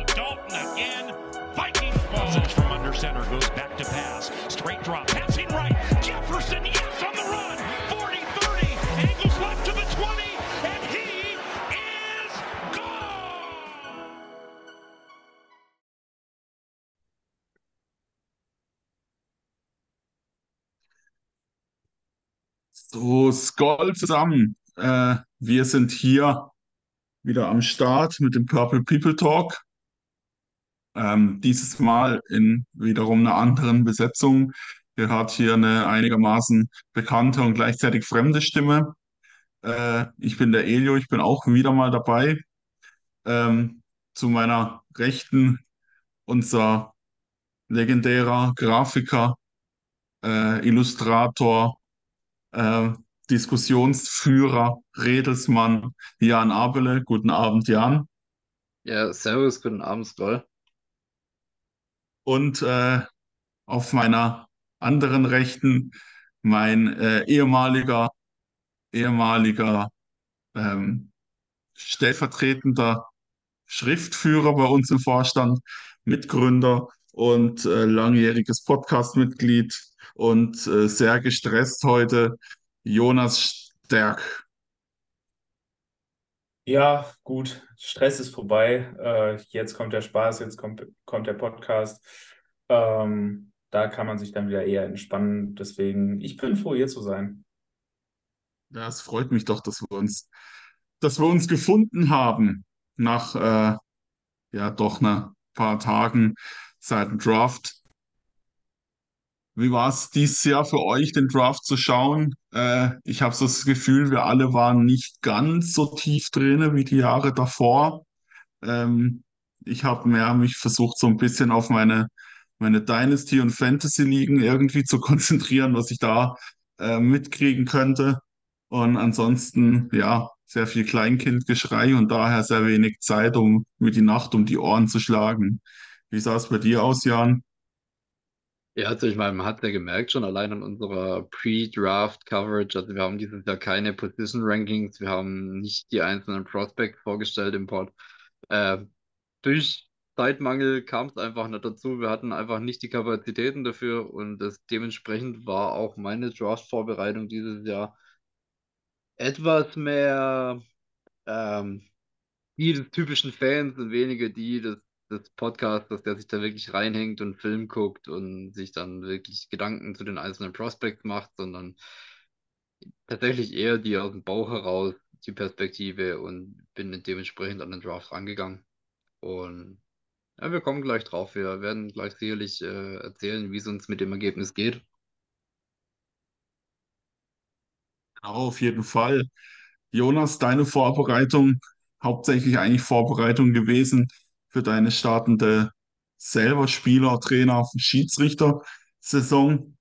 Dalton again. Vikings ball. from under center goes back to pass. Straight drop. Passing right. Jefferson, yes, on the run. 40-30. Angles left to the 20. And he is gone. So, Skoll zusammen. Äh, wir sind hier wieder am Start mit dem Purple People Talk. Ähm, dieses Mal in wiederum einer anderen Besetzung. Ihr hört hier eine einigermaßen bekannte und gleichzeitig fremde Stimme. Äh, ich bin der Elio, ich bin auch wieder mal dabei. Ähm, zu meiner Rechten unser legendärer Grafiker, äh, Illustrator, äh, Diskussionsführer, Redelsmann Jan Abele. Guten Abend, Jan. Ja, servus, guten Abend, Skoll. Und äh, auf meiner anderen Rechten mein äh, ehemaliger, ehemaliger ähm, stellvertretender Schriftführer bei uns im Vorstand, Mitgründer und äh, langjähriges Podcast-Mitglied und äh, sehr gestresst heute, Jonas Stärk. Ja, gut, Stress ist vorbei. Äh, jetzt kommt der Spaß, jetzt kommt, kommt der Podcast. Ähm, da kann man sich dann wieder eher entspannen. Deswegen, ich bin froh, hier zu sein. Ja, es freut mich doch, dass wir uns, dass wir uns gefunden haben nach äh, ja doch ein paar Tagen seit dem Draft. Wie war es dieses Jahr für euch, den Draft zu schauen? Äh, ich habe so das Gefühl, wir alle waren nicht ganz so tief drin wie die Jahre davor. Ähm, ich habe mehr mich versucht, so ein bisschen auf meine, meine Dynasty- und Fantasy-Ligen irgendwie zu konzentrieren, was ich da äh, mitkriegen könnte. Und ansonsten, ja, sehr viel Kleinkindgeschrei und daher sehr wenig Zeit, um mir die Nacht um die Ohren zu schlagen. Wie sah es bei dir aus, Jan? Ja, also ich meine, man hat ja gemerkt schon allein an unserer Pre-Draft-Coverage, also wir haben dieses Jahr keine Position-Rankings, wir haben nicht die einzelnen Prospects vorgestellt im Pod. Äh, durch Zeitmangel kam es einfach nicht dazu, wir hatten einfach nicht die Kapazitäten dafür und das, dementsprechend war auch meine Draft-Vorbereitung dieses Jahr etwas mehr ähm, die des typischen Fans und weniger die des, des Podcasters, der sich da wirklich reinhängt und Film guckt und sich dann wirklich Gedanken zu den einzelnen Prospects macht, sondern tatsächlich eher die aus dem Bauch heraus die Perspektive und bin dementsprechend an den Draft rangegangen. Und ja, wir kommen gleich drauf. Wir werden gleich sicherlich äh, erzählen, wie es uns mit dem Ergebnis geht. Auf jeden Fall. Jonas, deine Vorbereitung, hauptsächlich eigentlich Vorbereitung gewesen für deine startende selber Spieler, Trainer, Schiedsrichter-Saison.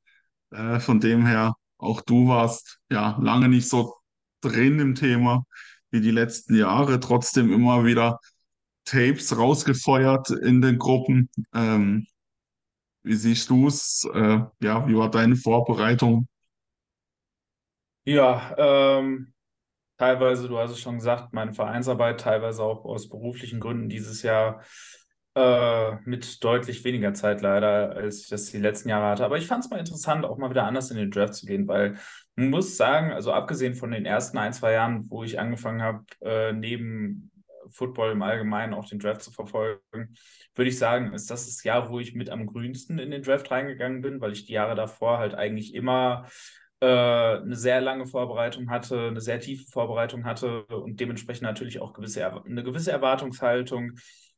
Äh, von dem her, auch du warst ja lange nicht so drin im Thema wie die letzten Jahre, trotzdem immer wieder Tapes rausgefeuert in den Gruppen. Ähm, wie siehst du es? Äh, ja, wie war deine Vorbereitung? Ja, ähm, teilweise, du hast es schon gesagt, meine Vereinsarbeit, teilweise auch aus beruflichen Gründen dieses Jahr äh, mit deutlich weniger Zeit leider, als ich das die letzten Jahre hatte. Aber ich fand es mal interessant, auch mal wieder anders in den Draft zu gehen, weil man muss sagen, also abgesehen von den ersten ein, zwei Jahren, wo ich angefangen habe, äh, neben Football im Allgemeinen auch den Draft zu verfolgen, würde ich sagen, ist das das Jahr, wo ich mit am grünsten in den Draft reingegangen bin, weil ich die Jahre davor halt eigentlich immer eine sehr lange Vorbereitung hatte, eine sehr tiefe Vorbereitung hatte und dementsprechend natürlich auch gewisse, eine gewisse Erwartungshaltung,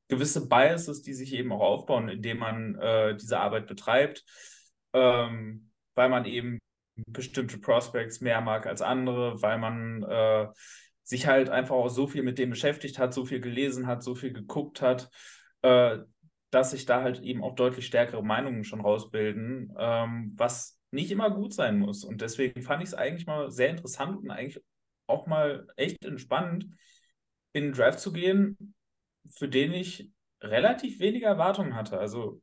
gewisse Biases, die sich eben auch aufbauen, indem man äh, diese Arbeit betreibt, ähm, weil man eben bestimmte Prospects mehr mag als andere, weil man äh, sich halt einfach auch so viel mit dem beschäftigt hat, so viel gelesen hat, so viel geguckt hat, äh, dass sich da halt eben auch deutlich stärkere Meinungen schon rausbilden, ähm, was nicht immer gut sein muss. Und deswegen fand ich es eigentlich mal sehr interessant und eigentlich auch mal echt entspannend, in den Draft zu gehen, für den ich relativ wenige Erwartungen hatte. Also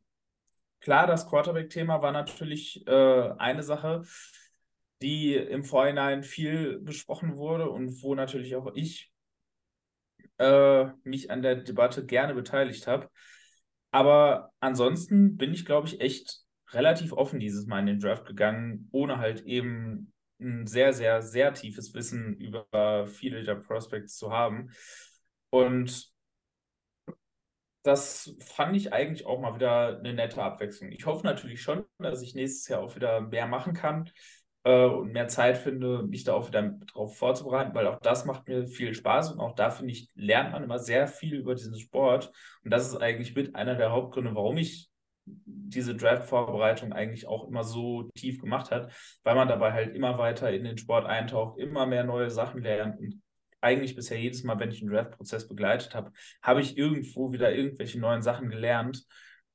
klar, das Quarterback-Thema war natürlich äh, eine Sache, die im Vorhinein viel besprochen wurde und wo natürlich auch ich äh, mich an der Debatte gerne beteiligt habe. Aber ansonsten bin ich, glaube ich, echt relativ offen dieses Mal in den Draft gegangen, ohne halt eben ein sehr, sehr, sehr tiefes Wissen über viele der Prospects zu haben. Und das fand ich eigentlich auch mal wieder eine nette Abwechslung. Ich hoffe natürlich schon, dass ich nächstes Jahr auch wieder mehr machen kann äh, und mehr Zeit finde, mich da auch wieder drauf vorzubereiten, weil auch das macht mir viel Spaß und auch da finde ich, lernt man immer sehr viel über diesen Sport. Und das ist eigentlich mit einer der Hauptgründe, warum ich diese Draft-Vorbereitung eigentlich auch immer so tief gemacht hat, weil man dabei halt immer weiter in den Sport eintaucht, immer mehr neue Sachen lernt und eigentlich bisher jedes Mal, wenn ich einen Draft-Prozess begleitet habe, habe ich irgendwo wieder irgendwelche neuen Sachen gelernt,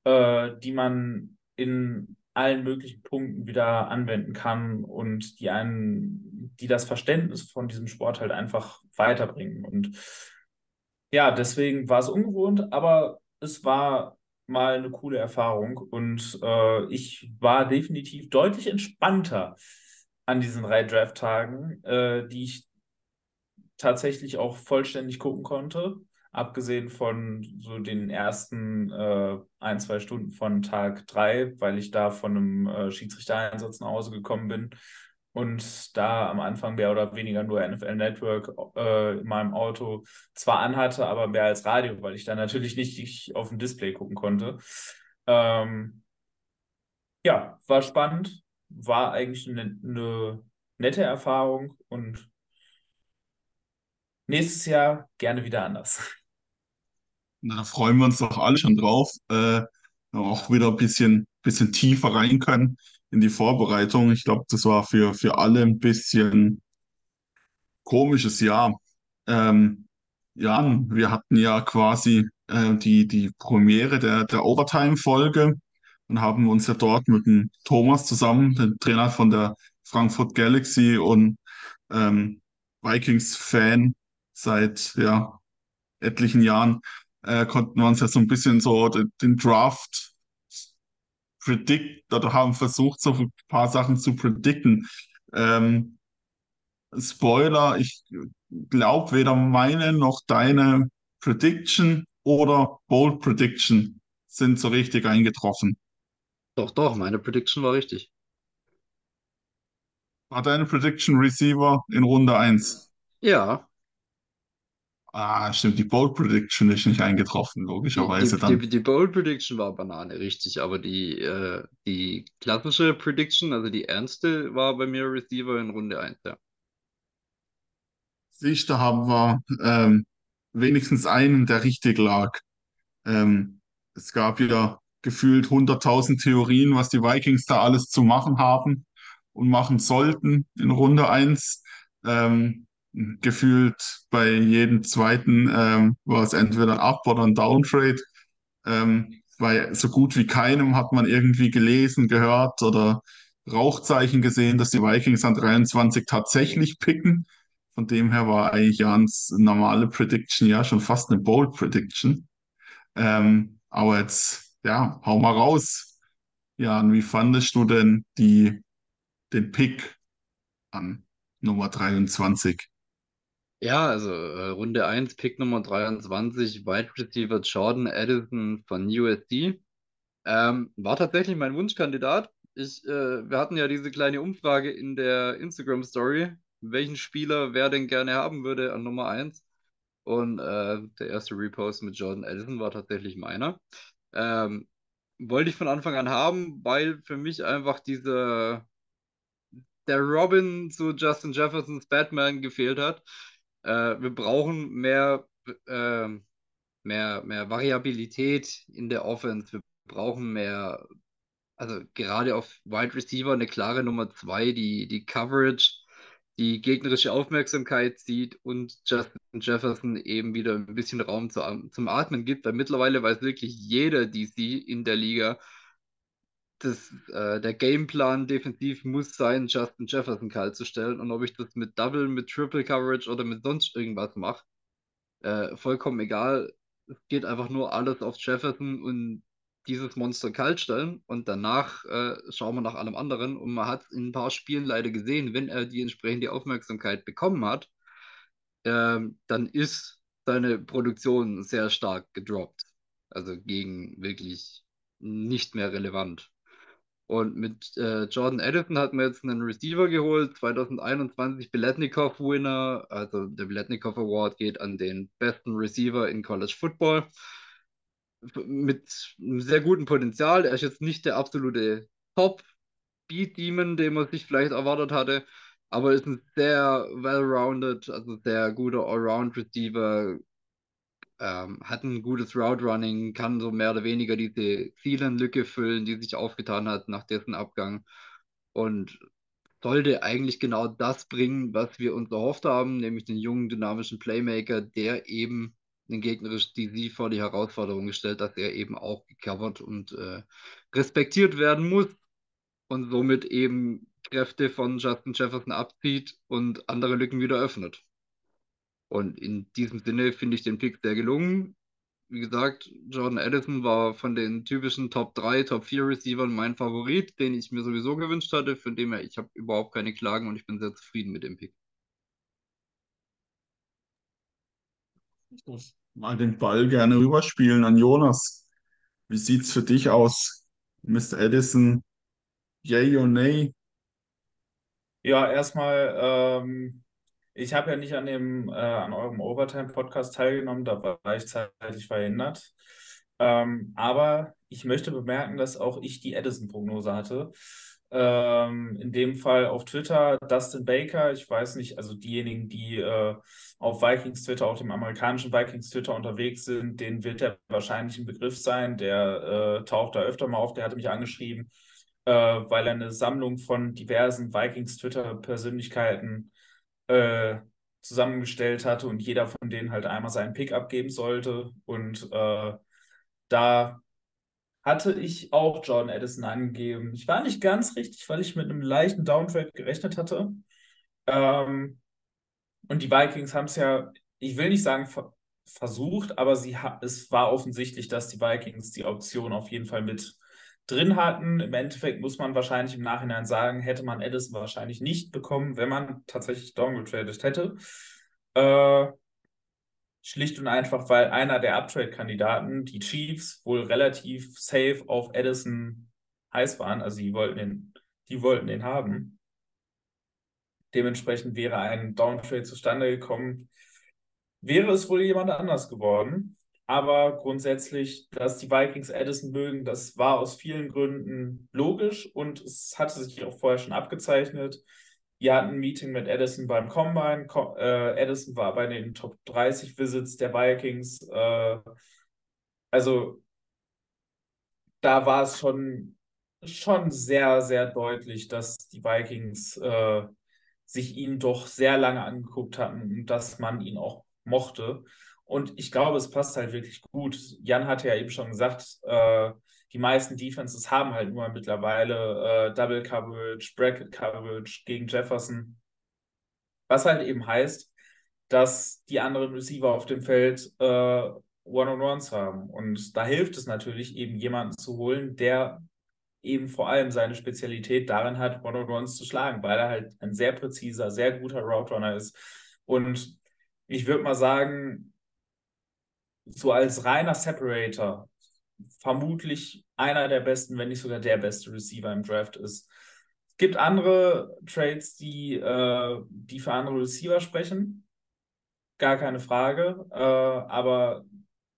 äh, die man in allen möglichen Punkten wieder anwenden kann und die einen, die das Verständnis von diesem Sport halt einfach weiterbringen. Und ja, deswegen war es ungewohnt, aber es war mal eine coole Erfahrung. Und äh, ich war definitiv deutlich entspannter an diesen drei Draft-Tagen, äh, die ich tatsächlich auch vollständig gucken konnte, abgesehen von so den ersten äh, ein, zwei Stunden von Tag drei, weil ich da von einem äh, Schiedsrichtereinsatz nach Hause gekommen bin und da am Anfang mehr oder weniger nur NFL Network äh, in meinem Auto zwar anhatte, aber mehr als Radio, weil ich da natürlich nicht auf dem Display gucken konnte. Ähm, ja, war spannend, war eigentlich eine, eine nette Erfahrung und nächstes Jahr gerne wieder anders. Da freuen wir uns doch alle schon drauf. Äh, auch wieder ein bisschen, bisschen tiefer rein können in die Vorbereitung. Ich glaube, das war für, für alle ein bisschen komisches Jahr. Ähm, Jan, wir hatten ja quasi äh, die, die Premiere der, der Overtime-Folge und haben uns ja dort mit dem Thomas zusammen, dem Trainer von der Frankfurt Galaxy und ähm, Vikings-Fan seit ja, etlichen Jahren, äh, konnten wir uns ja so ein bisschen so den, den Draft predict oder haben versucht, so ein paar Sachen zu predikten. Ähm, Spoiler, ich glaube weder meine noch deine Prediction oder Bold Prediction sind so richtig eingetroffen. Doch, doch, meine Prediction war richtig. War deine Prediction Receiver in Runde 1? Ja, Ah, stimmt, die Bold Prediction ist nicht eingetroffen, logischerweise die, dann. die, die Bold Prediction war Banane, richtig, aber die, äh, die klassische Prediction, also die ernste, war bei mir Receiver in Runde 1, ja. Siehst du, haben wir ähm, wenigstens einen, der richtig lag. Ähm, es gab ja gefühlt 100.000 Theorien, was die Vikings da alles zu machen haben und machen sollten in Runde 1. Ähm, gefühlt bei jedem zweiten ähm, war es entweder ein Up- oder ein Downtrade. Ähm, bei so gut wie keinem hat man irgendwie gelesen, gehört oder Rauchzeichen gesehen, dass die Vikings an 23 tatsächlich picken. Von dem her war eigentlich Jans normale Prediction ja schon fast eine Bold Prediction. Ähm, aber jetzt, ja, hau mal raus. Jan, wie fandest du denn die, den Pick an Nummer 23? Ja, also äh, Runde 1, Pick Nummer 23, Wide Receiver Jordan Addison von USC. Ähm, war tatsächlich mein Wunschkandidat. Ich, äh, wir hatten ja diese kleine Umfrage in der Instagram Story, welchen Spieler wer denn gerne haben würde an Nummer 1. Und äh, der erste Repost mit Jordan Addison war tatsächlich meiner. Ähm, wollte ich von Anfang an haben, weil für mich einfach dieser der Robin zu Justin Jeffersons Batman gefehlt hat. Äh, wir brauchen mehr, äh, mehr, mehr Variabilität in der Offense. Wir brauchen mehr, also gerade auf Wide Receiver eine klare Nummer zwei, die, die Coverage die gegnerische Aufmerksamkeit zieht und Justin Jefferson eben wieder ein bisschen Raum zu, zum Atmen gibt, weil mittlerweile weiß wirklich jeder DC in der Liga, dass äh, der Gameplan defensiv muss sein, Justin Jefferson kalt zu stellen. Und ob ich das mit Double, mit Triple Coverage oder mit sonst irgendwas mache, äh, vollkommen egal. Es geht einfach nur alles auf Jefferson und dieses Monster kalt stellen und danach äh, schauen wir nach allem anderen. Und man hat in ein paar Spielen leider gesehen, wenn er die entsprechende Aufmerksamkeit bekommen hat, äh, dann ist seine Produktion sehr stark gedroppt. Also gegen wirklich nicht mehr relevant. Und mit äh, Jordan Addison hat man jetzt einen Receiver geholt, 2021 Biletnikoff-Winner. Also der Biletnikoff Award geht an den besten Receiver in College Football mit einem sehr guten Potenzial. Er ist jetzt nicht der absolute Top-Beat-Demon, den man sich vielleicht erwartet hatte, aber ist ein sehr well-rounded, also sehr guter Allround-Receiver, ähm, hat ein gutes Route-Running, kann so mehr oder weniger diese Zielenlücke füllen, die sich aufgetan hat nach dessen Abgang und sollte eigentlich genau das bringen, was wir uns erhofft haben, nämlich den jungen, dynamischen Playmaker, der eben den gegnerischen DC vor die Herausforderung gestellt, dass er eben auch gecovert und äh, respektiert werden muss und somit eben Kräfte von Justin Jefferson abzieht und andere Lücken wieder öffnet. Und in diesem Sinne finde ich den Pick sehr gelungen. Wie gesagt, Jordan Addison war von den typischen Top 3, Top 4 Receivern mein Favorit, den ich mir sowieso gewünscht hatte, von dem her ich habe überhaupt keine Klagen und ich bin sehr zufrieden mit dem Pick. Ich darf mal den Ball gerne rüberspielen an Jonas. Wie sieht es für dich aus, Mr. Edison? Yay or nay? Ja, erstmal, ähm, ich habe ja nicht an dem, äh, an eurem Overtime-Podcast teilgenommen, da war ich zeitlich verhindert. Ähm, aber ich möchte bemerken, dass auch ich die Edison-Prognose hatte. Ähm, in dem Fall auf Twitter Dustin Baker. Ich weiß nicht, also diejenigen, die äh, auf Vikings Twitter, auf dem amerikanischen Vikings Twitter unterwegs sind, denen wird der wahrscheinlich ein Begriff sein. Der äh, taucht da öfter mal auf. Der hatte mich angeschrieben, äh, weil er eine Sammlung von diversen Vikings Twitter Persönlichkeiten äh, zusammengestellt hatte und jeder von denen halt einmal seinen Pick abgeben sollte. Und äh, da hatte ich auch Jordan Addison angegeben. Ich war nicht ganz richtig, weil ich mit einem leichten Downtrade gerechnet hatte. Ähm, und die Vikings haben es ja, ich will nicht sagen ver versucht, aber sie es war offensichtlich, dass die Vikings die Option auf jeden Fall mit drin hatten. Im Endeffekt muss man wahrscheinlich im Nachhinein sagen, hätte man Addison wahrscheinlich nicht bekommen, wenn man tatsächlich downgetradet hätte. Äh, Schlicht und einfach, weil einer der Uptrade-Kandidaten, die Chiefs, wohl relativ safe auf Edison heiß waren. Also die wollten den, die wollten den haben. Dementsprechend wäre ein Downtrade zustande gekommen. Wäre es wohl jemand anders geworden. Aber grundsätzlich, dass die Vikings Edison mögen, das war aus vielen Gründen logisch und es hatte sich auch vorher schon abgezeichnet. Wir hatten ein Meeting mit Edison beim Combine. äh, Edison war bei den Top 30 Visits der Vikings. Äh, also da war es schon, schon sehr, sehr deutlich, dass die Vikings äh, sich ihn doch sehr lange angeguckt hatten und dass man ihn auch mochte. Und ich glaube, es passt halt wirklich gut. Jan hatte ja eben schon gesagt, äh, die meisten Defenses haben halt nur mittlerweile äh, Double Coverage, Bracket Coverage gegen Jefferson. Was halt eben heißt, dass die anderen Receiver auf dem Feld äh, One-on-Ones haben. Und da hilft es natürlich eben jemanden zu holen, der eben vor allem seine Spezialität darin hat, One-on-Ones zu schlagen, weil er halt ein sehr präziser, sehr guter Route Runner ist. Und ich würde mal sagen, so als reiner Separator vermutlich einer der besten, wenn nicht sogar der beste Receiver im Draft ist. Es gibt andere Trades, die, äh, die für andere Receiver sprechen. Gar keine Frage. Äh, aber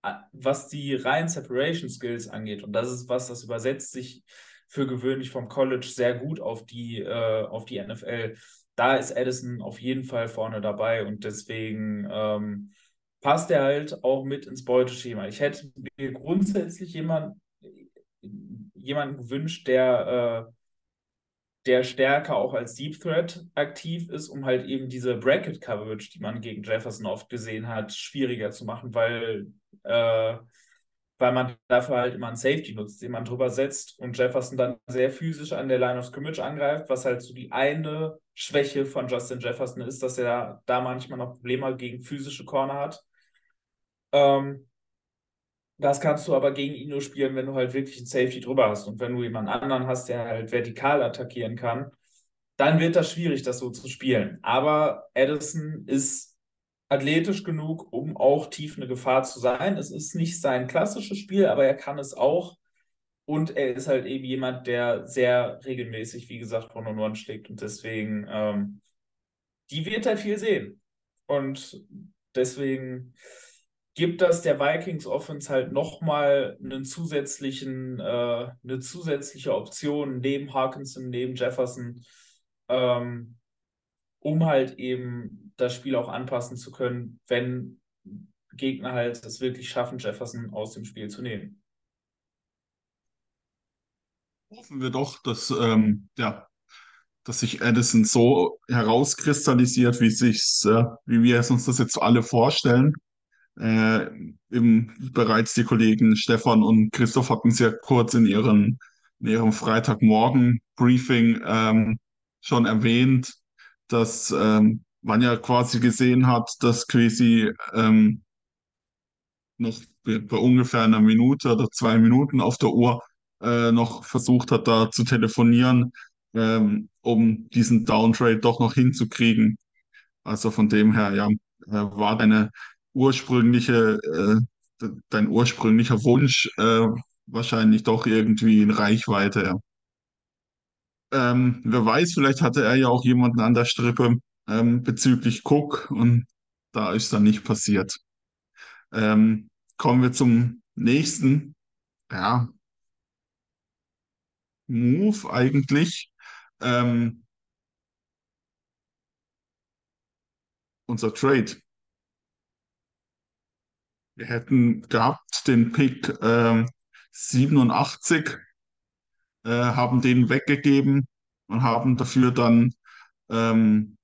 äh, was die reinen Separation Skills angeht, und das ist was, das übersetzt sich für gewöhnlich vom College sehr gut auf die, äh, auf die NFL. Da ist Edison auf jeden Fall vorne dabei und deswegen ähm, passt er halt auch mit ins Beuteschema. Ich hätte mir grundsätzlich jemand, jemanden gewünscht, der, äh, der stärker auch als Deep Threat aktiv ist, um halt eben diese Bracket Coverage, die man gegen Jefferson oft gesehen hat, schwieriger zu machen, weil, äh, weil man dafür halt immer einen Safety nutzt, den man drüber setzt und Jefferson dann sehr physisch an der Line of Scrimmage angreift, was halt so die eine Schwäche von Justin Jefferson ist, dass er da manchmal noch Probleme gegen physische Corner hat. Ähm, das kannst du aber gegen ihn nur spielen, wenn du halt wirklich einen Safety drüber hast. Und wenn du jemanden anderen hast, der halt vertikal attackieren kann, dann wird das schwierig, das so zu spielen. Aber Addison ist athletisch genug, um auch tief eine Gefahr zu sein. Es ist nicht sein klassisches Spiel, aber er kann es auch. Und er ist halt eben jemand, der sehr regelmäßig, wie gesagt, One on One schlägt. Und deswegen, ähm, die wird er viel sehen. Und deswegen gibt das der Vikings Offense halt nochmal einen zusätzlichen, äh, eine zusätzliche Option neben Harkinson, neben Jefferson, ähm, um halt eben das Spiel auch anpassen zu können, wenn Gegner halt es wirklich schaffen, Jefferson aus dem Spiel zu nehmen. Hoffen wir doch, dass, ähm, ja, dass sich Addison so herauskristallisiert, wie, sich's, äh, wie wir es uns das jetzt alle vorstellen äh, eben bereits die Kollegen Stefan und Christoph hatten ja kurz in ihren, in ihrem Freitagmorgen-Briefing ähm, schon erwähnt, dass ähm, man ja quasi gesehen hat, dass quasi ähm, noch bei ungefähr einer Minute oder zwei Minuten auf der Uhr äh, noch versucht hat, da zu telefonieren, ähm, um diesen Downtrade doch noch hinzukriegen. Also von dem her, ja, äh, war deine ursprüngliche, äh, dein ursprünglicher Wunsch äh, wahrscheinlich doch irgendwie in Reichweite. Ja. Ähm, wer weiß, vielleicht hatte er ja auch jemanden an der Strippe ähm, bezüglich Cook und da ist dann nicht passiert. Ähm, kommen wir zum nächsten, ja, Move eigentlich. Ähm, unser Trade. Wir hätten gehabt den Pick äh, 87, äh, haben den weggegeben und haben dafür dann ähm,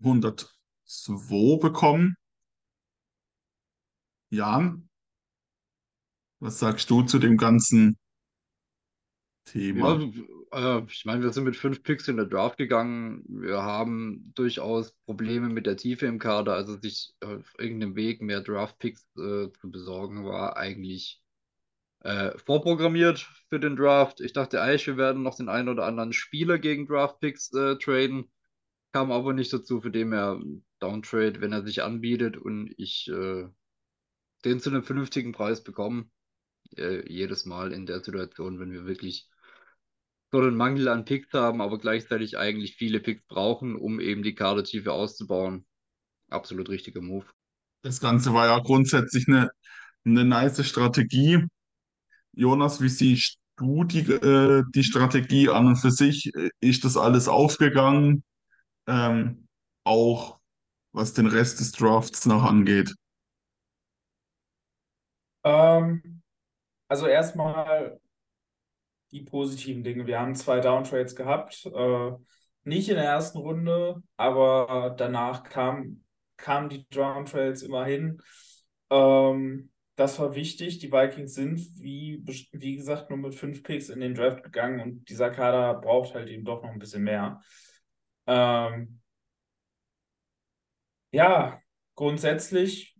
102 bekommen. Jan, was sagst du zu dem ganzen Thema? Ja, äh, ich meine, wir sind mit fünf Picks in der Draft gegangen. Wir haben durchaus Probleme mit der Tiefe im Kader. Also sich auf irgendeinem Weg mehr Draft-Picks äh, zu besorgen, war eigentlich äh, vorprogrammiert für den Draft. Ich dachte eigentlich, wir werden noch den einen oder anderen Spieler gegen Draft-Picks äh, traden. Kam aber nicht dazu, für den er Downtrade, wenn er sich anbietet und ich äh, den zu einem vernünftigen Preis bekomme. Äh, jedes Mal in der Situation, wenn wir wirklich so einen Mangel an Picks haben, aber gleichzeitig eigentlich viele Picks brauchen, um eben die Kadertiefe auszubauen. Absolut richtiger Move. Das Ganze war ja grundsätzlich eine, eine nice Strategie. Jonas, wie siehst du die, äh, die Strategie an und für sich? Ist das alles aufgegangen? Ähm, auch was den Rest des Drafts noch angeht. Ähm, also erstmal die positiven Dinge. Wir haben zwei Downtrades gehabt. Äh, nicht in der ersten Runde, aber danach kam, kamen die Downtrades immerhin. Ähm, das war wichtig. Die Vikings sind, wie, wie gesagt, nur mit fünf Picks in den Draft gegangen und dieser Kader braucht halt eben doch noch ein bisschen mehr. Ähm, ja, grundsätzlich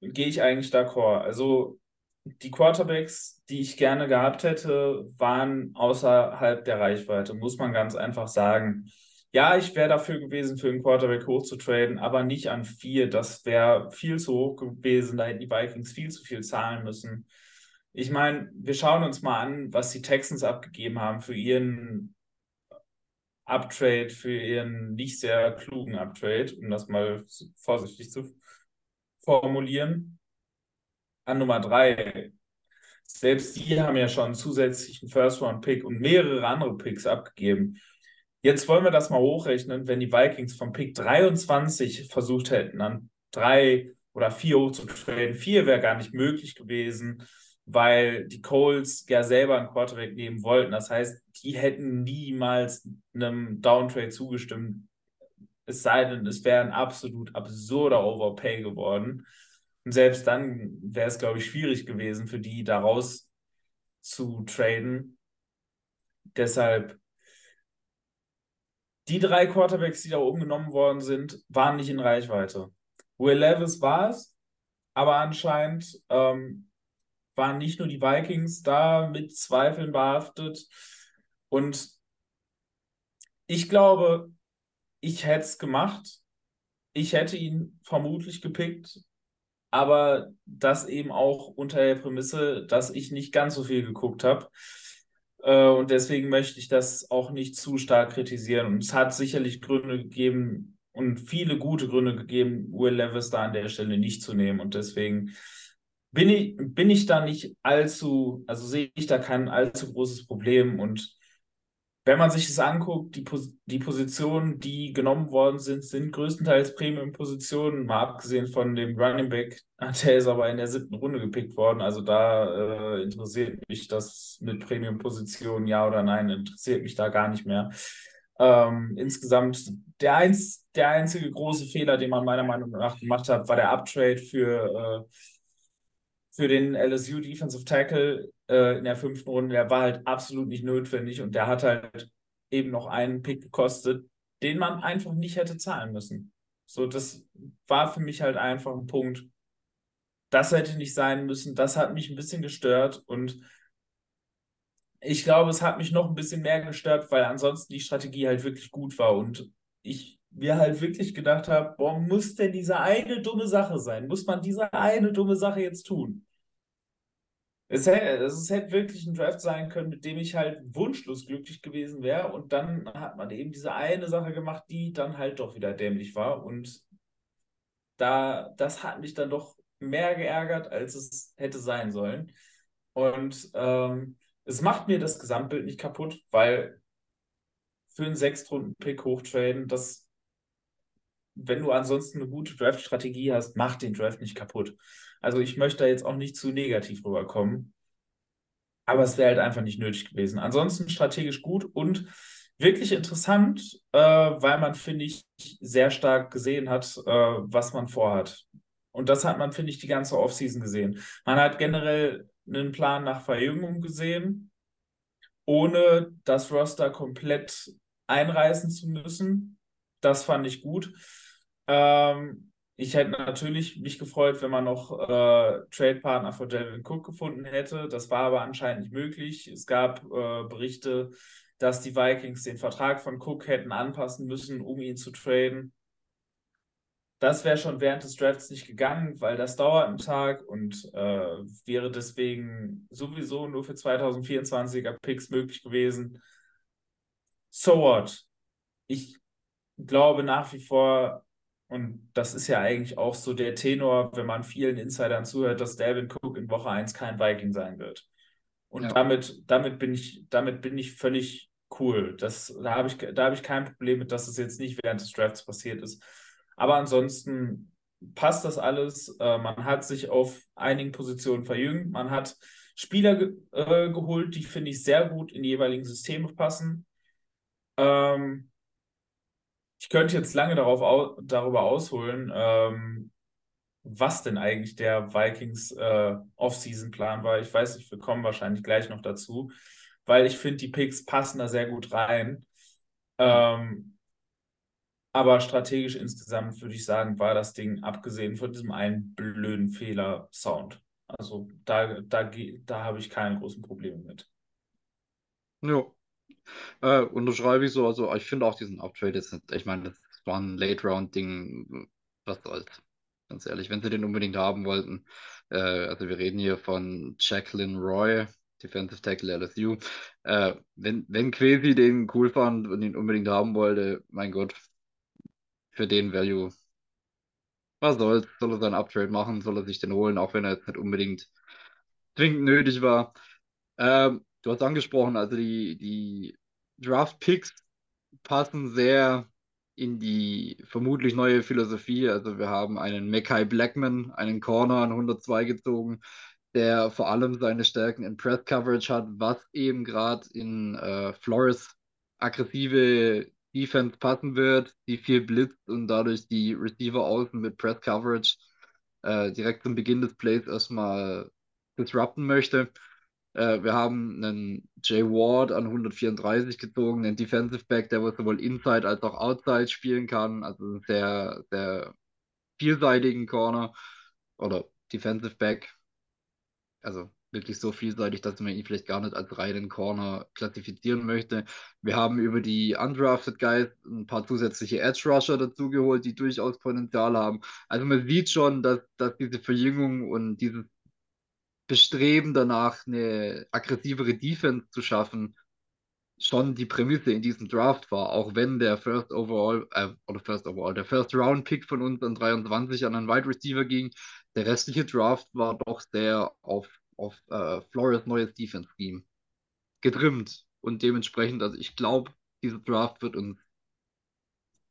gehe ich eigentlich d'accord. Also die Quarterbacks, die ich gerne gehabt hätte, waren außerhalb der Reichweite, muss man ganz einfach sagen. Ja, ich wäre dafür gewesen, für einen Quarterback hochzutraden, aber nicht an vier. Das wäre viel zu hoch gewesen. Da hätten die Vikings viel zu viel zahlen müssen. Ich meine, wir schauen uns mal an, was die Texans abgegeben haben für ihren Uptrade, für ihren nicht sehr klugen Uptrade, um das mal vorsichtig zu formulieren an Nummer drei. Selbst die haben ja schon einen zusätzlichen First-Round-Pick und mehrere andere Picks abgegeben. Jetzt wollen wir das mal hochrechnen, wenn die Vikings vom Pick 23 versucht hätten, an drei oder vier hochzutraden. Vier wäre gar nicht möglich gewesen, weil die Colts ja selber einen Quarterback nehmen wollten. Das heißt, die hätten niemals einem Downtrade zugestimmt. Es sei denn, es wäre ein absolut absurder Overpay geworden. Und selbst dann wäre es, glaube ich, schwierig gewesen für die, daraus zu traden. Deshalb, die drei Quarterbacks, die da oben genommen worden sind, waren nicht in Reichweite. Will Levis war es, aber anscheinend ähm, waren nicht nur die Vikings da mit Zweifeln behaftet. Und ich glaube, ich hätte es gemacht. Ich hätte ihn vermutlich gepickt, aber das eben auch unter der Prämisse, dass ich nicht ganz so viel geguckt habe. Äh, und deswegen möchte ich das auch nicht zu stark kritisieren. Und es hat sicherlich Gründe gegeben und viele gute Gründe gegeben, Will Levis da an der Stelle nicht zu nehmen. Und deswegen bin ich, bin ich da nicht allzu, also sehe ich da kein allzu großes Problem. Und wenn man sich das anguckt, die, Pos die Positionen, die genommen worden sind, sind größtenteils Premium-Positionen, mal abgesehen von dem Running Back, der ist aber in der siebten Runde gepickt worden. Also da äh, interessiert mich das mit Premium-Positionen, ja oder nein, interessiert mich da gar nicht mehr. Ähm, insgesamt der, eins, der einzige große Fehler, den man meiner Meinung nach gemacht hat, war der Uptrade für, äh, für den LSU Defensive Tackle äh, in der fünften Runde, der war halt absolut nicht notwendig und der hat halt eben noch einen Pick gekostet, den man einfach nicht hätte zahlen müssen. So, das war für mich halt einfach ein Punkt. Das hätte nicht sein müssen. Das hat mich ein bisschen gestört und ich glaube, es hat mich noch ein bisschen mehr gestört, weil ansonsten die Strategie halt wirklich gut war und ich mir halt wirklich gedacht habe, boah, muss denn diese eine dumme Sache sein? Muss man diese eine dumme Sache jetzt tun? Es hätte, es hätte wirklich ein Draft sein können, mit dem ich halt wunschlos glücklich gewesen wäre. Und dann hat man eben diese eine Sache gemacht, die dann halt doch wieder dämlich war. Und da, das hat mich dann doch mehr geärgert, als es hätte sein sollen. Und ähm, es macht mir das Gesamtbild nicht kaputt, weil für einen Sechstrunden-Pick hochtraden, das, wenn du ansonsten eine gute Draft-Strategie hast, macht den Draft nicht kaputt. Also ich möchte da jetzt auch nicht zu negativ rüberkommen. Aber es wäre halt einfach nicht nötig gewesen. Ansonsten strategisch gut und wirklich interessant, äh, weil man, finde ich, sehr stark gesehen hat, äh, was man vorhat. Und das hat man, finde ich, die ganze Offseason gesehen. Man hat generell einen Plan nach Verjüngung gesehen, ohne das Roster komplett einreißen zu müssen. Das fand ich gut. Ähm, ich hätte natürlich mich gefreut, wenn man noch äh, Trade-Partner für Delvin Cook gefunden hätte. Das war aber anscheinend nicht möglich. Es gab äh, Berichte, dass die Vikings den Vertrag von Cook hätten anpassen müssen, um ihn zu traden. Das wäre schon während des Drafts nicht gegangen, weil das dauert einen Tag und äh, wäre deswegen sowieso nur für 2024er Picks möglich gewesen. So what? Ich glaube nach wie vor, und das ist ja eigentlich auch so der Tenor, wenn man vielen Insidern zuhört, dass Dalvin Cook in Woche 1 kein Viking sein wird. Und ja. damit, damit, bin ich, damit bin ich völlig cool. Das, da habe ich, hab ich kein Problem mit, dass es jetzt nicht während des Drafts passiert ist. Aber ansonsten passt das alles. Äh, man hat sich auf einigen Positionen verjüngt. Man hat Spieler ge äh, geholt, die, finde ich, sehr gut in die jeweiligen Systeme passen. Ähm, ich könnte jetzt lange darauf au darüber ausholen, ähm, was denn eigentlich der Vikings äh, Off-Season-Plan war. Ich weiß nicht, wir kommen wahrscheinlich gleich noch dazu, weil ich finde, die Picks passen da sehr gut rein. Ähm, aber strategisch insgesamt würde ich sagen, war das Ding, abgesehen von diesem einen blöden Fehler, Sound. Also da, da, da habe ich keine großen Probleme mit. Ja, äh, unterschreibe ich so. Also, ich finde auch diesen Uptrade jetzt, ich meine, das war ein Late-Round-Ding. Was soll's? Ganz ehrlich, wenn sie den unbedingt haben wollten. Äh, also, wir reden hier von Jacqueline Roy, Defensive Tackle LSU. Äh, wenn, wenn Quasi den cool fand und ihn unbedingt haben wollte, mein Gott, für den Value, was soll's? Soll er seinen Uptrade machen? Soll er sich den holen, auch wenn er jetzt nicht unbedingt zwingend nötig war? Ähm, du hast angesprochen, also die, die Draft-Picks passen sehr in die vermutlich neue Philosophie. Also wir haben einen Mackay Blackman, einen Corner an 102 gezogen, der vor allem seine Stärken in Press Coverage hat, was eben gerade in äh, Flores aggressive Defense passen wird, die viel blitzt und dadurch die Receiver außen mit Press Coverage äh, direkt zum Beginn des Plays erstmal disrupten möchte. Äh, wir haben einen Jay Ward an 134 gezogen, einen Defensive Back, der sowohl Inside als auch Outside spielen kann, also sehr, sehr vielseitigen Corner oder Defensive Back. Also wirklich so vielseitig, dass man ihn vielleicht gar nicht als reinen Corner klassifizieren möchte. Wir haben über die Undrafted Guys ein paar zusätzliche Edge Rusher dazugeholt, die durchaus Potenzial haben. Also man sieht schon, dass, dass diese Verjüngung und dieses Bestreben danach, eine aggressivere Defense zu schaffen, schon die Prämisse in diesem Draft war, auch wenn der First Overall, äh, oder First Overall, der First Round Pick von uns an 23 an einen Wide Receiver ging, der restliche Draft war doch sehr auf, auf äh, Flores neues Defense Scheme getrimmt und dementsprechend, also ich glaube, dieser Draft wird uns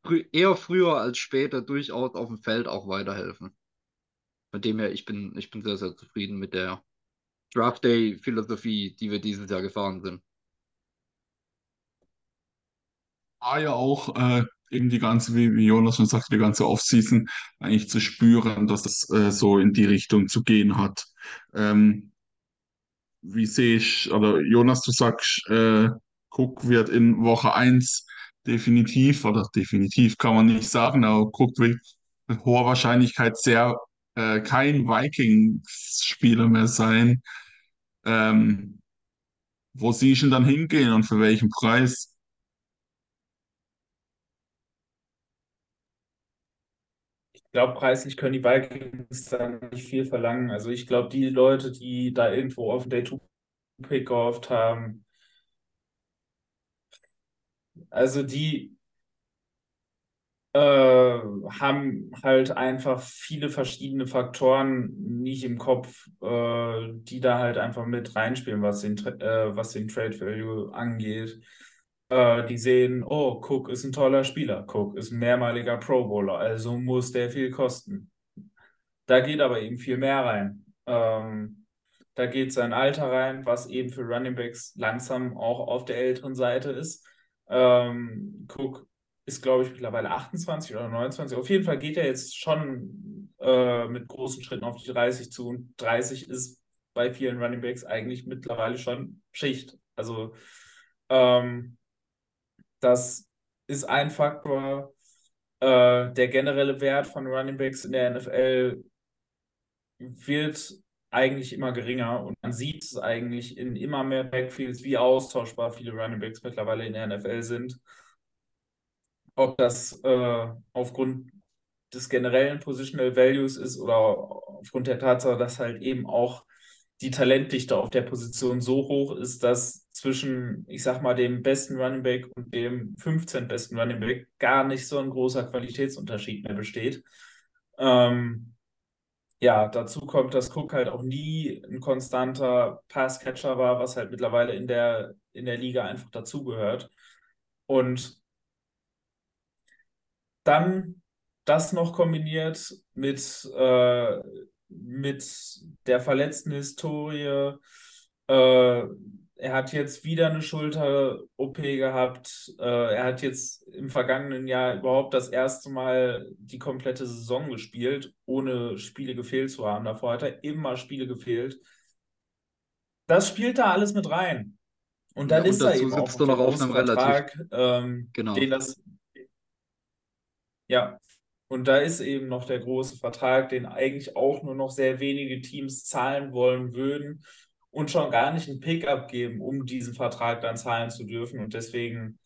frü eher früher als später durchaus auf dem Feld auch weiterhelfen. Von dem her, ich bin, ich bin sehr, sehr zufrieden mit der Draft Day Philosophie, die wir dieses Jahr gefahren sind. War ja auch äh, eben die ganze, wie, wie Jonas schon sagte, die ganze Offseason eigentlich zu spüren, dass es äh, so in die Richtung zu gehen hat. Ähm, wie sehe ich, oder Jonas, du sagst, äh, Cook wird in Woche 1 definitiv, oder definitiv kann man nicht sagen, aber Cook wird mit hoher Wahrscheinlichkeit sehr äh, kein Vikings-Spieler mehr sein. Ähm, wo sie ich ihn dann hingehen und für welchen Preis? Ich glaube, preislich können die Vikings da nicht viel verlangen. Also ich glaube, die Leute, die da irgendwo auf den Day-2-Pick gehofft haben, also die äh, haben halt einfach viele verschiedene Faktoren nicht im Kopf, äh, die da halt einfach mit reinspielen, was den, äh, was den Trade Value angeht. Äh, die sehen, oh, Cook ist ein toller Spieler, Cook ist ein mehrmaliger Pro Bowler, also muss der viel kosten. Da geht aber eben viel mehr rein. Ähm, da geht sein Alter rein, was eben für Running Backs langsam auch auf der älteren Seite ist. Ähm, Cook ist, glaube ich, mittlerweile 28 oder 29. Auf jeden Fall geht er jetzt schon äh, mit großen Schritten auf die 30 zu. Und 30 ist bei vielen Running Backs eigentlich mittlerweile schon Schicht. Also ähm, das ist ein Faktor. Äh, der generelle Wert von Running Backs in der NFL wird eigentlich immer geringer und man sieht es eigentlich in immer mehr Backfields, wie austauschbar viele Running Backs mittlerweile in der NFL sind. Ob das äh, aufgrund des generellen Positional Values ist oder aufgrund der Tatsache, dass halt eben auch die Talentdichte auf der Position so hoch ist, dass zwischen, ich sag mal, dem besten Running Back und dem 15 besten Running Back gar nicht so ein großer Qualitätsunterschied mehr besteht. Ähm, ja, dazu kommt, dass Cook halt auch nie ein konstanter Passcatcher war, was halt mittlerweile in der, in der Liga einfach dazugehört. Und dann das noch kombiniert mit, äh, mit der verletzten Historie. Äh, er hat jetzt wieder eine Schulter-OP gehabt. Äh, er hat jetzt im vergangenen Jahr überhaupt das erste Mal die komplette Saison gespielt, ohne Spiele gefehlt zu haben. Davor hat er immer Spiele gefehlt. Das spielt da alles mit rein. Und dann Ja, und ist er eben auch noch auf einem relativ- ähm, Genau. den das ja, und da ist eben noch der große Vertrag, den eigentlich auch nur noch sehr wenige Teams zahlen wollen würden und schon gar nicht einen Pickup geben, um diesen Vertrag dann zahlen zu dürfen. Und deswegen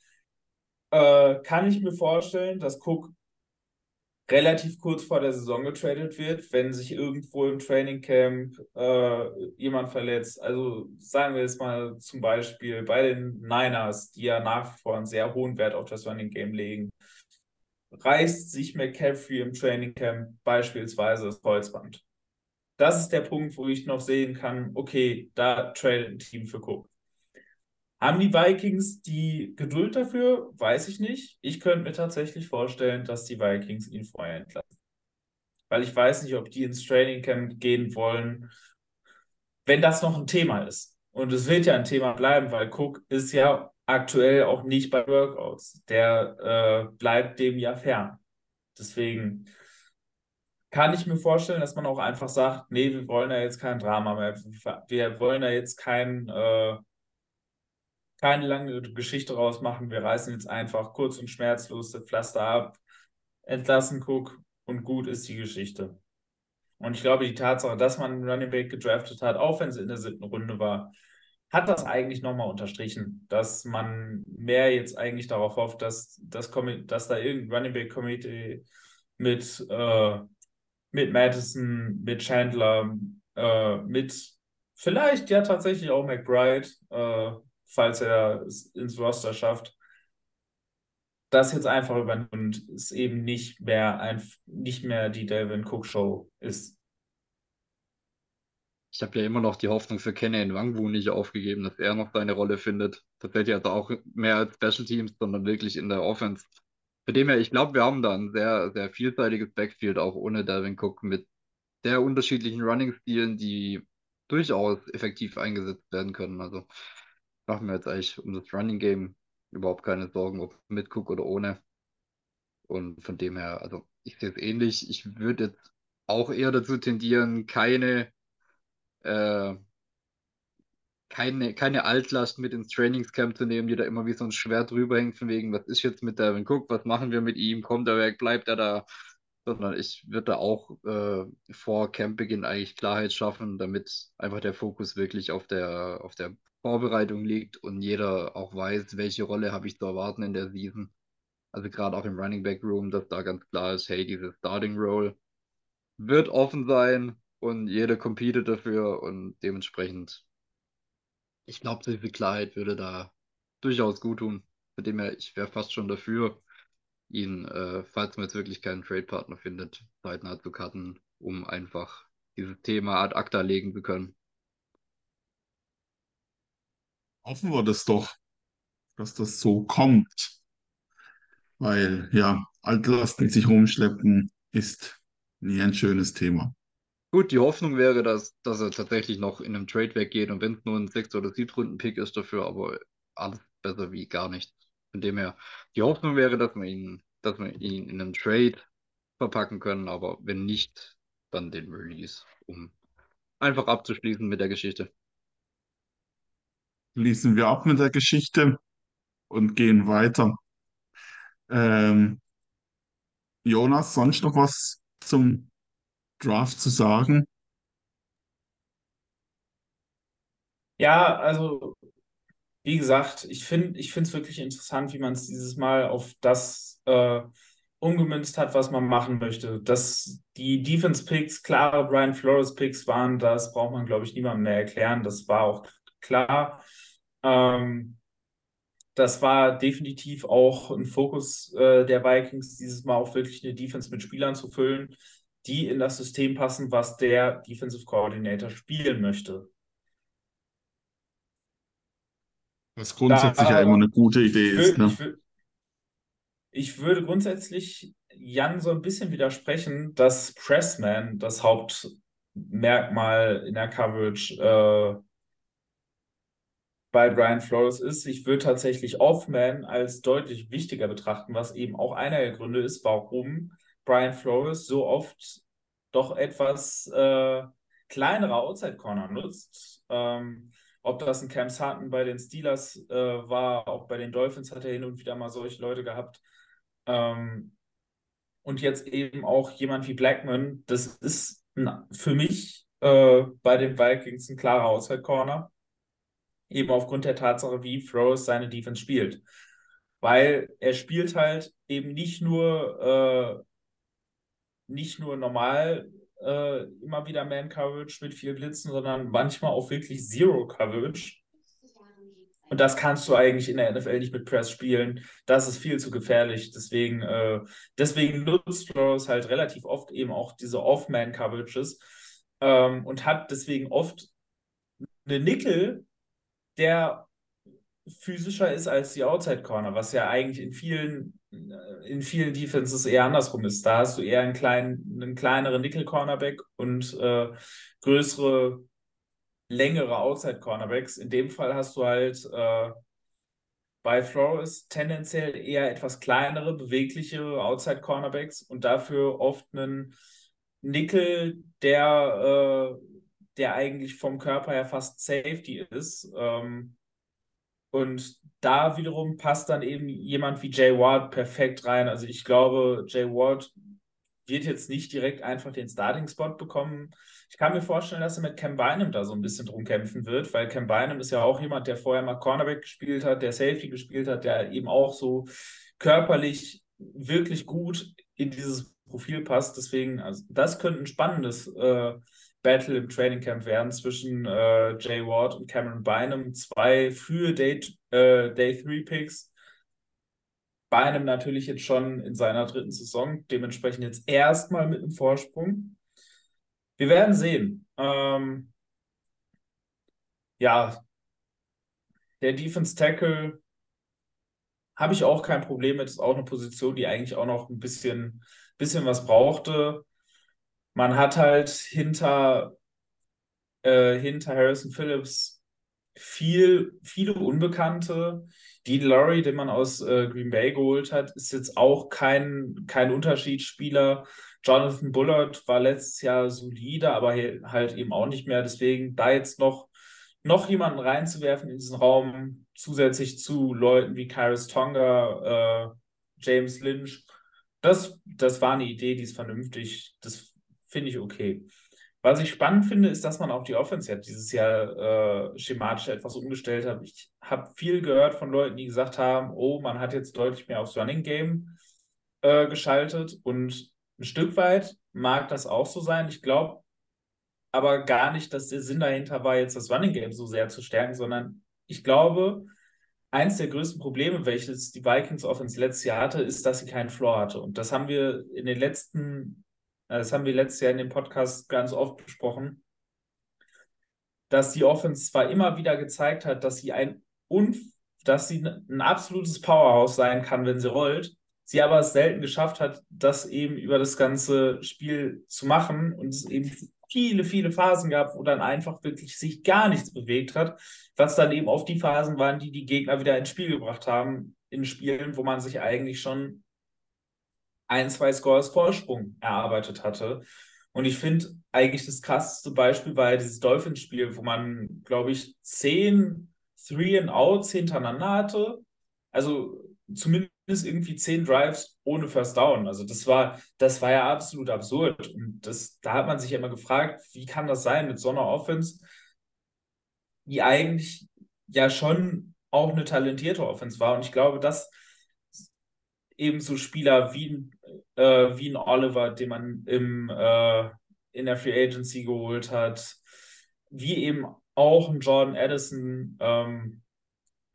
äh, kann ich mir vorstellen, dass Cook relativ kurz vor der Saison getradet wird, wenn sich irgendwo im Training Camp äh, jemand verletzt. Also sagen wir jetzt mal zum Beispiel bei den Niners, die ja nach wie vor einen sehr hohen Wert auf das Running Game legen reißt sich McCaffrey im Training Camp beispielsweise das Kreuzband. Das ist der Punkt, wo ich noch sehen kann, okay, da tradet ein Team für Cook. Haben die Vikings die Geduld dafür? Weiß ich nicht. Ich könnte mir tatsächlich vorstellen, dass die Vikings ihn vorher entlassen. Weil ich weiß nicht, ob die ins Training Camp gehen wollen wenn das noch ein Thema ist. Und es wird ja ein Thema bleiben, weil Cook ist ja aktuell auch nicht bei Workouts. Der äh, bleibt dem ja fern. Deswegen kann ich mir vorstellen, dass man auch einfach sagt, nee, wir wollen da jetzt kein Drama mehr. Wir wollen da jetzt kein, äh, keine lange Geschichte rausmachen. Wir reißen jetzt einfach kurz und schmerzlos das Pflaster ab, entlassen Cook und gut ist die Geschichte. Und ich glaube, die Tatsache, dass man einen Running Back gedraftet hat, auch wenn es in der siebten Runde war, hat das eigentlich nochmal unterstrichen, dass man mehr jetzt eigentlich darauf hofft, dass, das dass da irgendein Running Back Committee mit, äh, mit Madison, mit Chandler, äh, mit vielleicht ja tatsächlich auch McBride, äh, falls er es ins Roster schafft, das jetzt einfach übernimmt und es eben nicht mehr, ein, nicht mehr die Delvin Cook Show ist. Ich habe ja immer noch die Hoffnung für Kennen Wangwu nicht aufgegeben, dass er noch seine Rolle findet. Tatsächlich also auch mehr als Special Teams, sondern wirklich in der Offense. Für dem her, ich glaube, wir haben da ein sehr, sehr vielseitiges Backfield, auch ohne Delvin Cook, mit sehr unterschiedlichen Running-Stilen, die durchaus effektiv eingesetzt werden können. Also machen wir jetzt eigentlich um das Running Game überhaupt keine Sorgen, ob mit Cook oder ohne. Und von dem her, also ich sehe es ähnlich. Ich würde jetzt auch eher dazu tendieren, keine äh, keine, keine Altlast mit ins Trainingscamp zu nehmen, die da immer wie so ein Schwert drüber hängt, von wegen, was ist jetzt mit Devin Cook, was machen wir mit ihm, kommt er weg, bleibt er da, sondern ich würde da auch äh, vor Campbeginn eigentlich Klarheit schaffen, damit einfach der Fokus wirklich auf der, auf der Vorbereitung liegt und jeder auch weiß, welche Rolle habe ich zu erwarten in der Season. Also gerade auch im Running Back Room, dass da ganz klar ist, hey, diese Starting Role wird offen sein, und jeder competet dafür und dementsprechend, ich glaube, so viel Klarheit würde da durchaus gut tun. Von dem her, ich wäre fast schon dafür, ihn, äh, falls man jetzt wirklich keinen Trade-Partner findet, zeitnah zu cutten, um einfach dieses Thema ad acta legen zu können. Hoffen wir das doch, dass das so kommt. Weil, ja, Altlast mit sich rumschleppen ist nie ein schönes Thema. Gut, die Hoffnung wäre, dass, dass er tatsächlich noch in einem Trade weggeht und wenn es nur ein 6- oder 7-Runden-Pick ist dafür, aber alles besser wie gar nichts. Von dem her, die Hoffnung wäre, dass wir ihn, dass wir ihn in einem Trade verpacken können, aber wenn nicht, dann den Release, um einfach abzuschließen mit der Geschichte. Schließen wir ab mit der Geschichte und gehen weiter. Ähm, Jonas, sonst noch was zum Draft zu sagen? Ja, also wie gesagt, ich finde ich es wirklich interessant, wie man es dieses Mal auf das äh, umgemünzt hat, was man machen möchte. Dass die Defense-Picks klare Brian Flores-Picks waren, das braucht man, glaube ich, niemandem mehr erklären. Das war auch klar. Ähm, das war definitiv auch ein Fokus äh, der Vikings, dieses Mal auch wirklich eine Defense mit Spielern zu füllen die in das System passen, was der Defensive Coordinator spielen möchte. Was grundsätzlich da, ja immer eine gute Idee ist. Ne? Ich, ich, würde grundsätzlich Jan so ein bisschen widersprechen, dass Pressman das Hauptmerkmal in der Coverage äh, bei Brian Flores ist. Ich würde tatsächlich Offman als deutlich wichtiger betrachten, was eben auch einer der Gründe ist, warum Brian Flores so oft doch etwas äh, kleinere Outside Corner nutzt. Ähm, ob das ein Cam Sutton bei den Steelers äh, war, auch bei den Dolphins hat er hin und wieder mal solche Leute gehabt. Ähm, und jetzt eben auch jemand wie Blackman, das ist ein, für mich äh, bei den Vikings ein klarer Outside Corner. Eben aufgrund der Tatsache, wie Flores seine Defense spielt. Weil er spielt halt eben nicht nur äh, nicht nur normal äh, immer wieder Man-Coverage mit viel Blitzen, sondern manchmal auch wirklich Zero-Coverage. Und das kannst du eigentlich in der NFL nicht mit Press spielen. Das ist viel zu gefährlich. Deswegen, äh, deswegen nutzt Flores halt relativ oft eben auch diese Off-Man-Coverages ähm, und hat deswegen oft eine Nickel, der physischer ist als die Outside Corner, was ja eigentlich in vielen, in vielen Defenses eher andersrum ist. Da hast du eher einen kleinen, einen kleineren Nickel Cornerback und äh, größere längere Outside-Cornerbacks. In dem Fall hast du halt äh, bei Flores tendenziell eher etwas kleinere, bewegliche Outside-Cornerbacks und dafür oft einen Nickel, der, äh, der eigentlich vom Körper her fast Safety ist. Ähm, und da wiederum passt dann eben jemand wie Jay Ward perfekt rein. Also ich glaube, Jay Ward wird jetzt nicht direkt einfach den Starting-Spot bekommen. Ich kann mir vorstellen, dass er mit Cam Bynum da so ein bisschen drum kämpfen wird, weil Cam Bynum ist ja auch jemand, der vorher mal Cornerback gespielt hat, der Safety gespielt hat, der eben auch so körperlich wirklich gut in dieses Profil passt. Deswegen, also das könnte ein spannendes äh, Battle im Training Camp werden zwischen äh, Jay Ward und Cameron Bynum. Zwei frühe Day, äh, Day 3 Picks. Bynum natürlich jetzt schon in seiner dritten Saison, dementsprechend jetzt erstmal mit einem Vorsprung. Wir werden sehen. Ähm, ja, der Defense Tackle habe ich auch kein Problem mit. Ist auch eine Position, die eigentlich auch noch ein bisschen, bisschen was brauchte. Man hat halt hinter, äh, hinter Harrison Phillips viel, viele Unbekannte. Dean Laurie, den man aus äh, Green Bay geholt hat, ist jetzt auch kein, kein Unterschiedsspieler. Jonathan Bullard war letztes Jahr solide, aber halt eben auch nicht mehr. Deswegen da jetzt noch, noch jemanden reinzuwerfen in diesen Raum, zusätzlich zu Leuten wie Kairos Tonga, äh, James Lynch, das, das war eine Idee, die ist vernünftig. Das finde ich okay. Was ich spannend finde, ist, dass man auch die Offense jetzt dieses Jahr äh, schematisch etwas umgestellt hat. Ich habe viel gehört von Leuten, die gesagt haben, oh, man hat jetzt deutlich mehr aufs Running Game äh, geschaltet und ein Stück weit mag das auch so sein. Ich glaube aber gar nicht, dass der Sinn dahinter war, jetzt das Running Game so sehr zu stärken, sondern ich glaube, eins der größten Probleme, welches die Vikings Offense letztes Jahr hatte, ist, dass sie keinen Floor hatte. Und das haben wir in den letzten, das haben wir letztes Jahr in dem Podcast ganz oft besprochen, dass die Offense zwar immer wieder gezeigt hat, dass sie ein Unf dass sie ein absolutes Powerhouse sein kann, wenn sie rollt, sie aber es selten geschafft hat, das eben über das ganze Spiel zu machen und es eben viele, viele Phasen gab, wo dann einfach wirklich sich gar nichts bewegt hat, was dann eben auf die Phasen waren, die die Gegner wieder ins Spiel gebracht haben, in Spielen, wo man sich eigentlich schon ein, zwei Scores Vorsprung erarbeitet hatte. Und ich finde eigentlich das krasseste Beispiel war dieses Dolphins-Spiel, wo man, glaube ich, zehn Three and Outs hintereinander hatte. Also zumindest irgendwie zehn Drives ohne First Down. Also das war, das war ja absolut absurd. Und das, da hat man sich ja immer gefragt, wie kann das sein mit so einer Offense, die eigentlich ja schon auch eine talentierte Offense war. Und ich glaube, dass eben so Spieler wie, äh, wie ein Oliver, den man im, äh, in der Free Agency geholt hat, wie eben auch ein Jordan Addison, ähm,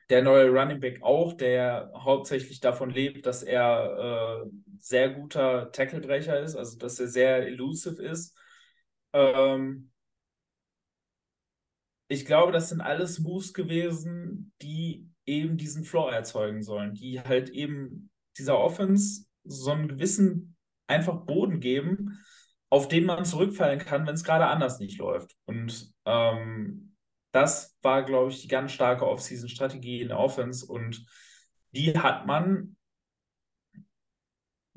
der neue Running Back auch, der hauptsächlich davon lebt, dass er äh, sehr guter Tacklebrecher ist, also dass er sehr elusive ist. Ähm, ich glaube, das sind alles Moves gewesen, die eben diesen Floor erzeugen sollen, die halt eben dieser Offense so einen gewissen einfach Boden geben, auf den man zurückfallen kann, wenn es gerade anders nicht läuft. Und ähm, das war, glaube ich, die ganz starke Off-Season-Strategie in der Offense und die hat man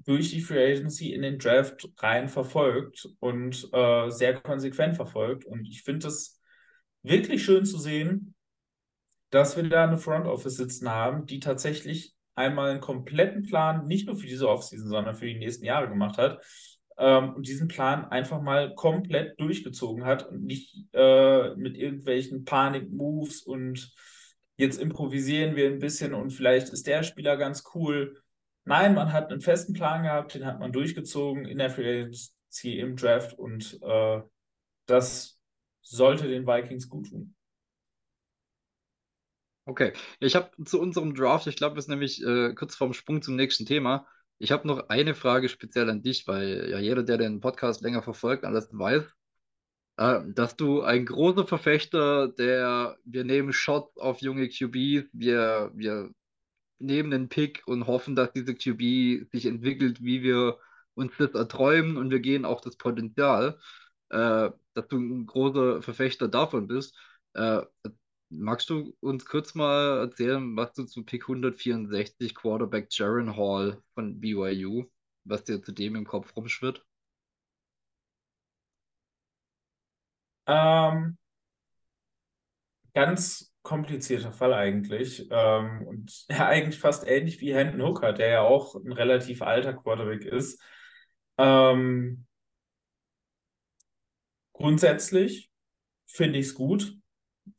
durch die Free Agency in den Draft rein verfolgt und äh, sehr konsequent verfolgt. Und ich finde es wirklich schön zu sehen, dass wir da eine Front Office sitzen haben, die tatsächlich einmal einen kompletten Plan, nicht nur für diese Offseason, sondern für die nächsten Jahre gemacht hat ähm, und diesen Plan einfach mal komplett durchgezogen hat und nicht äh, mit irgendwelchen Panik-Moves und jetzt improvisieren wir ein bisschen und vielleicht ist der Spieler ganz cool. Nein, man hat einen festen Plan gehabt, den hat man durchgezogen in der Free im Draft und äh, das sollte den Vikings gut tun. Okay, ich habe zu unserem Draft, ich glaube, wir sind nämlich äh, kurz vorm Sprung zum nächsten Thema. Ich habe noch eine Frage speziell an dich, weil ja jeder, der den Podcast länger verfolgt, alles weiß, äh, dass du ein großer Verfechter der, wir nehmen Shots auf junge QBs, wir, wir nehmen den Pick und hoffen, dass diese QB sich entwickelt, wie wir uns das erträumen und wir gehen auch das Potenzial. Äh, dass du ein großer Verfechter davon bist. Äh, magst du uns kurz mal erzählen, was du zu Pick 164 Quarterback Jaron Hall von BYU, was dir zu dem im Kopf rumschwirrt? Ähm, ganz komplizierter Fall eigentlich. Ähm, und ja, eigentlich fast ähnlich wie Hendon Hooker, der ja auch ein relativ alter Quarterback ist. Ähm, grundsätzlich finde ich es gut.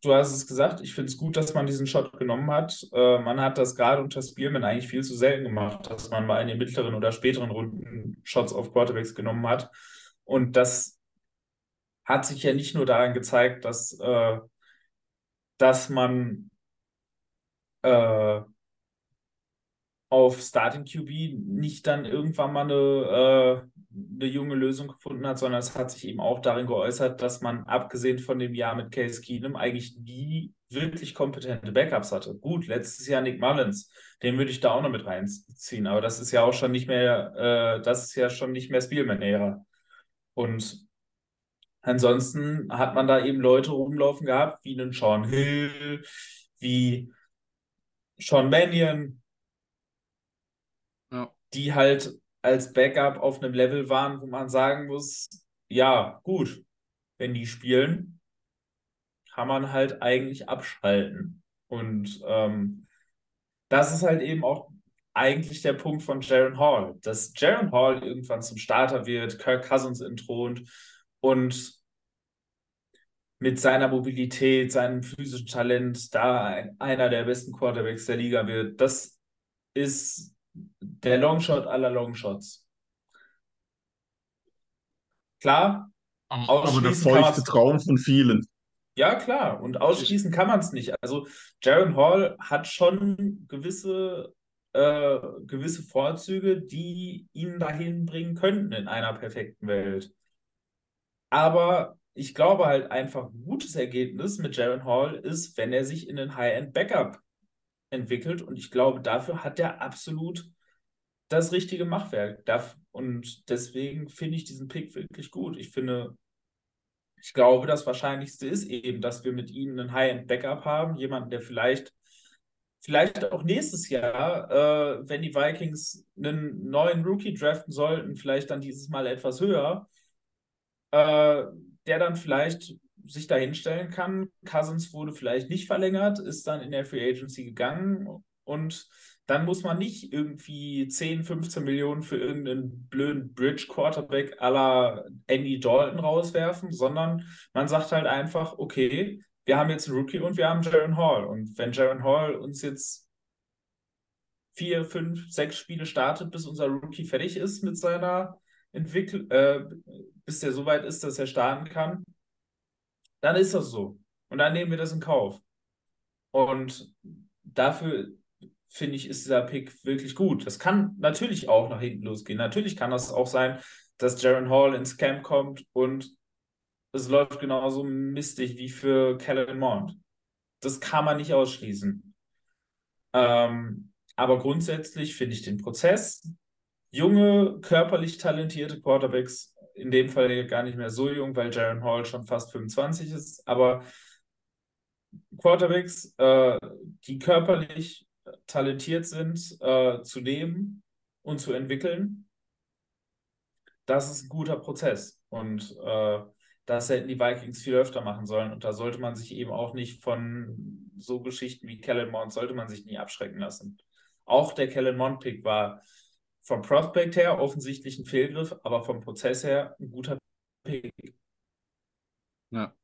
Du hast es gesagt, ich finde es gut, dass man diesen Shot genommen hat. Äh, man hat das gerade unter Spielman eigentlich viel zu selten gemacht, dass man mal in den mittleren oder späteren Runden Shots auf Quarterbacks genommen hat. Und das hat sich ja nicht nur daran gezeigt, dass, äh, dass man äh, auf Starting QB nicht dann irgendwann mal eine, äh, eine junge Lösung gefunden hat, sondern es hat sich eben auch darin geäußert, dass man abgesehen von dem Jahr mit Case Keenum eigentlich nie wirklich kompetente Backups hatte. Gut, letztes Jahr Nick Mullins, den würde ich da auch noch mit reinziehen, aber das ist ja auch schon nicht mehr, äh, das ist ja schon nicht mehr Spielman-Ära. Und ansonsten hat man da eben Leute rumlaufen gehabt, wie einen Sean Hill, wie Sean Mannion, Ja. die halt als Backup auf einem Level waren, wo man sagen muss, ja, gut, wenn die spielen, kann man halt eigentlich abschalten. Und ähm, das ist halt eben auch eigentlich der Punkt von Jaron Hall, dass Jaron Hall irgendwann zum Starter wird, Kirk Cousins entthront und mit seiner Mobilität, seinem physischen Talent da ein, einer der besten Quarterbacks der Liga wird. Das ist der Longshot aller Longshots. Klar, Aber der feuchte Traum von vielen. Ja, klar. Und ausschließen kann man es nicht. Also Jaron Hall hat schon gewisse, äh, gewisse Vorzüge, die ihn dahin bringen könnten in einer perfekten Welt. Aber ich glaube halt einfach, ein gutes Ergebnis mit Jaron Hall ist, wenn er sich in einen High-End-Backup entwickelt. Und ich glaube, dafür hat er absolut das richtige Machwerk. Und deswegen finde ich diesen Pick wirklich gut. Ich finde, ich glaube, das Wahrscheinlichste ist eben, dass wir mit ihnen einen High-End-Backup haben, jemanden, der vielleicht, vielleicht auch nächstes Jahr, äh, wenn die Vikings einen neuen Rookie draften sollten, vielleicht dann dieses Mal etwas höher, äh, der dann vielleicht sich da hinstellen kann. Cousins wurde vielleicht nicht verlängert, ist dann in der Free Agency gegangen und dann muss man nicht irgendwie 10, 15 Millionen für irgendeinen blöden Bridge-Quarterback la Andy Dalton rauswerfen, sondern man sagt halt einfach, okay, wir haben jetzt einen Rookie und wir haben Jaron Hall. Und wenn Jaron Hall uns jetzt vier, fünf, sechs Spiele startet, bis unser Rookie fertig ist mit seiner Entwicklung, äh, bis der so weit ist, dass er starten kann, dann ist das so. Und dann nehmen wir das in Kauf. Und dafür finde ich, ist dieser Pick wirklich gut. Das kann natürlich auch nach hinten losgehen. Natürlich kann das auch sein, dass Jaron Hall ins Camp kommt und es läuft genauso mistig wie für Kellen Mond. Das kann man nicht ausschließen. Ähm, aber grundsätzlich finde ich den Prozess, junge, körperlich talentierte Quarterbacks, in dem Fall gar nicht mehr so jung, weil Jaron Hall schon fast 25 ist, aber Quarterbacks, äh, die körperlich talentiert sind, äh, zu nehmen und zu entwickeln, das ist ein guter Prozess. Und äh, das hätten die Vikings viel öfter machen sollen. Und da sollte man sich eben auch nicht von so Geschichten wie Kellen Mond, sollte man sich nie abschrecken lassen. Auch der Kellen Mond-Pick war vom Prospect her offensichtlich ein Fehlgriff, aber vom Prozess her ein guter Pick. Ja.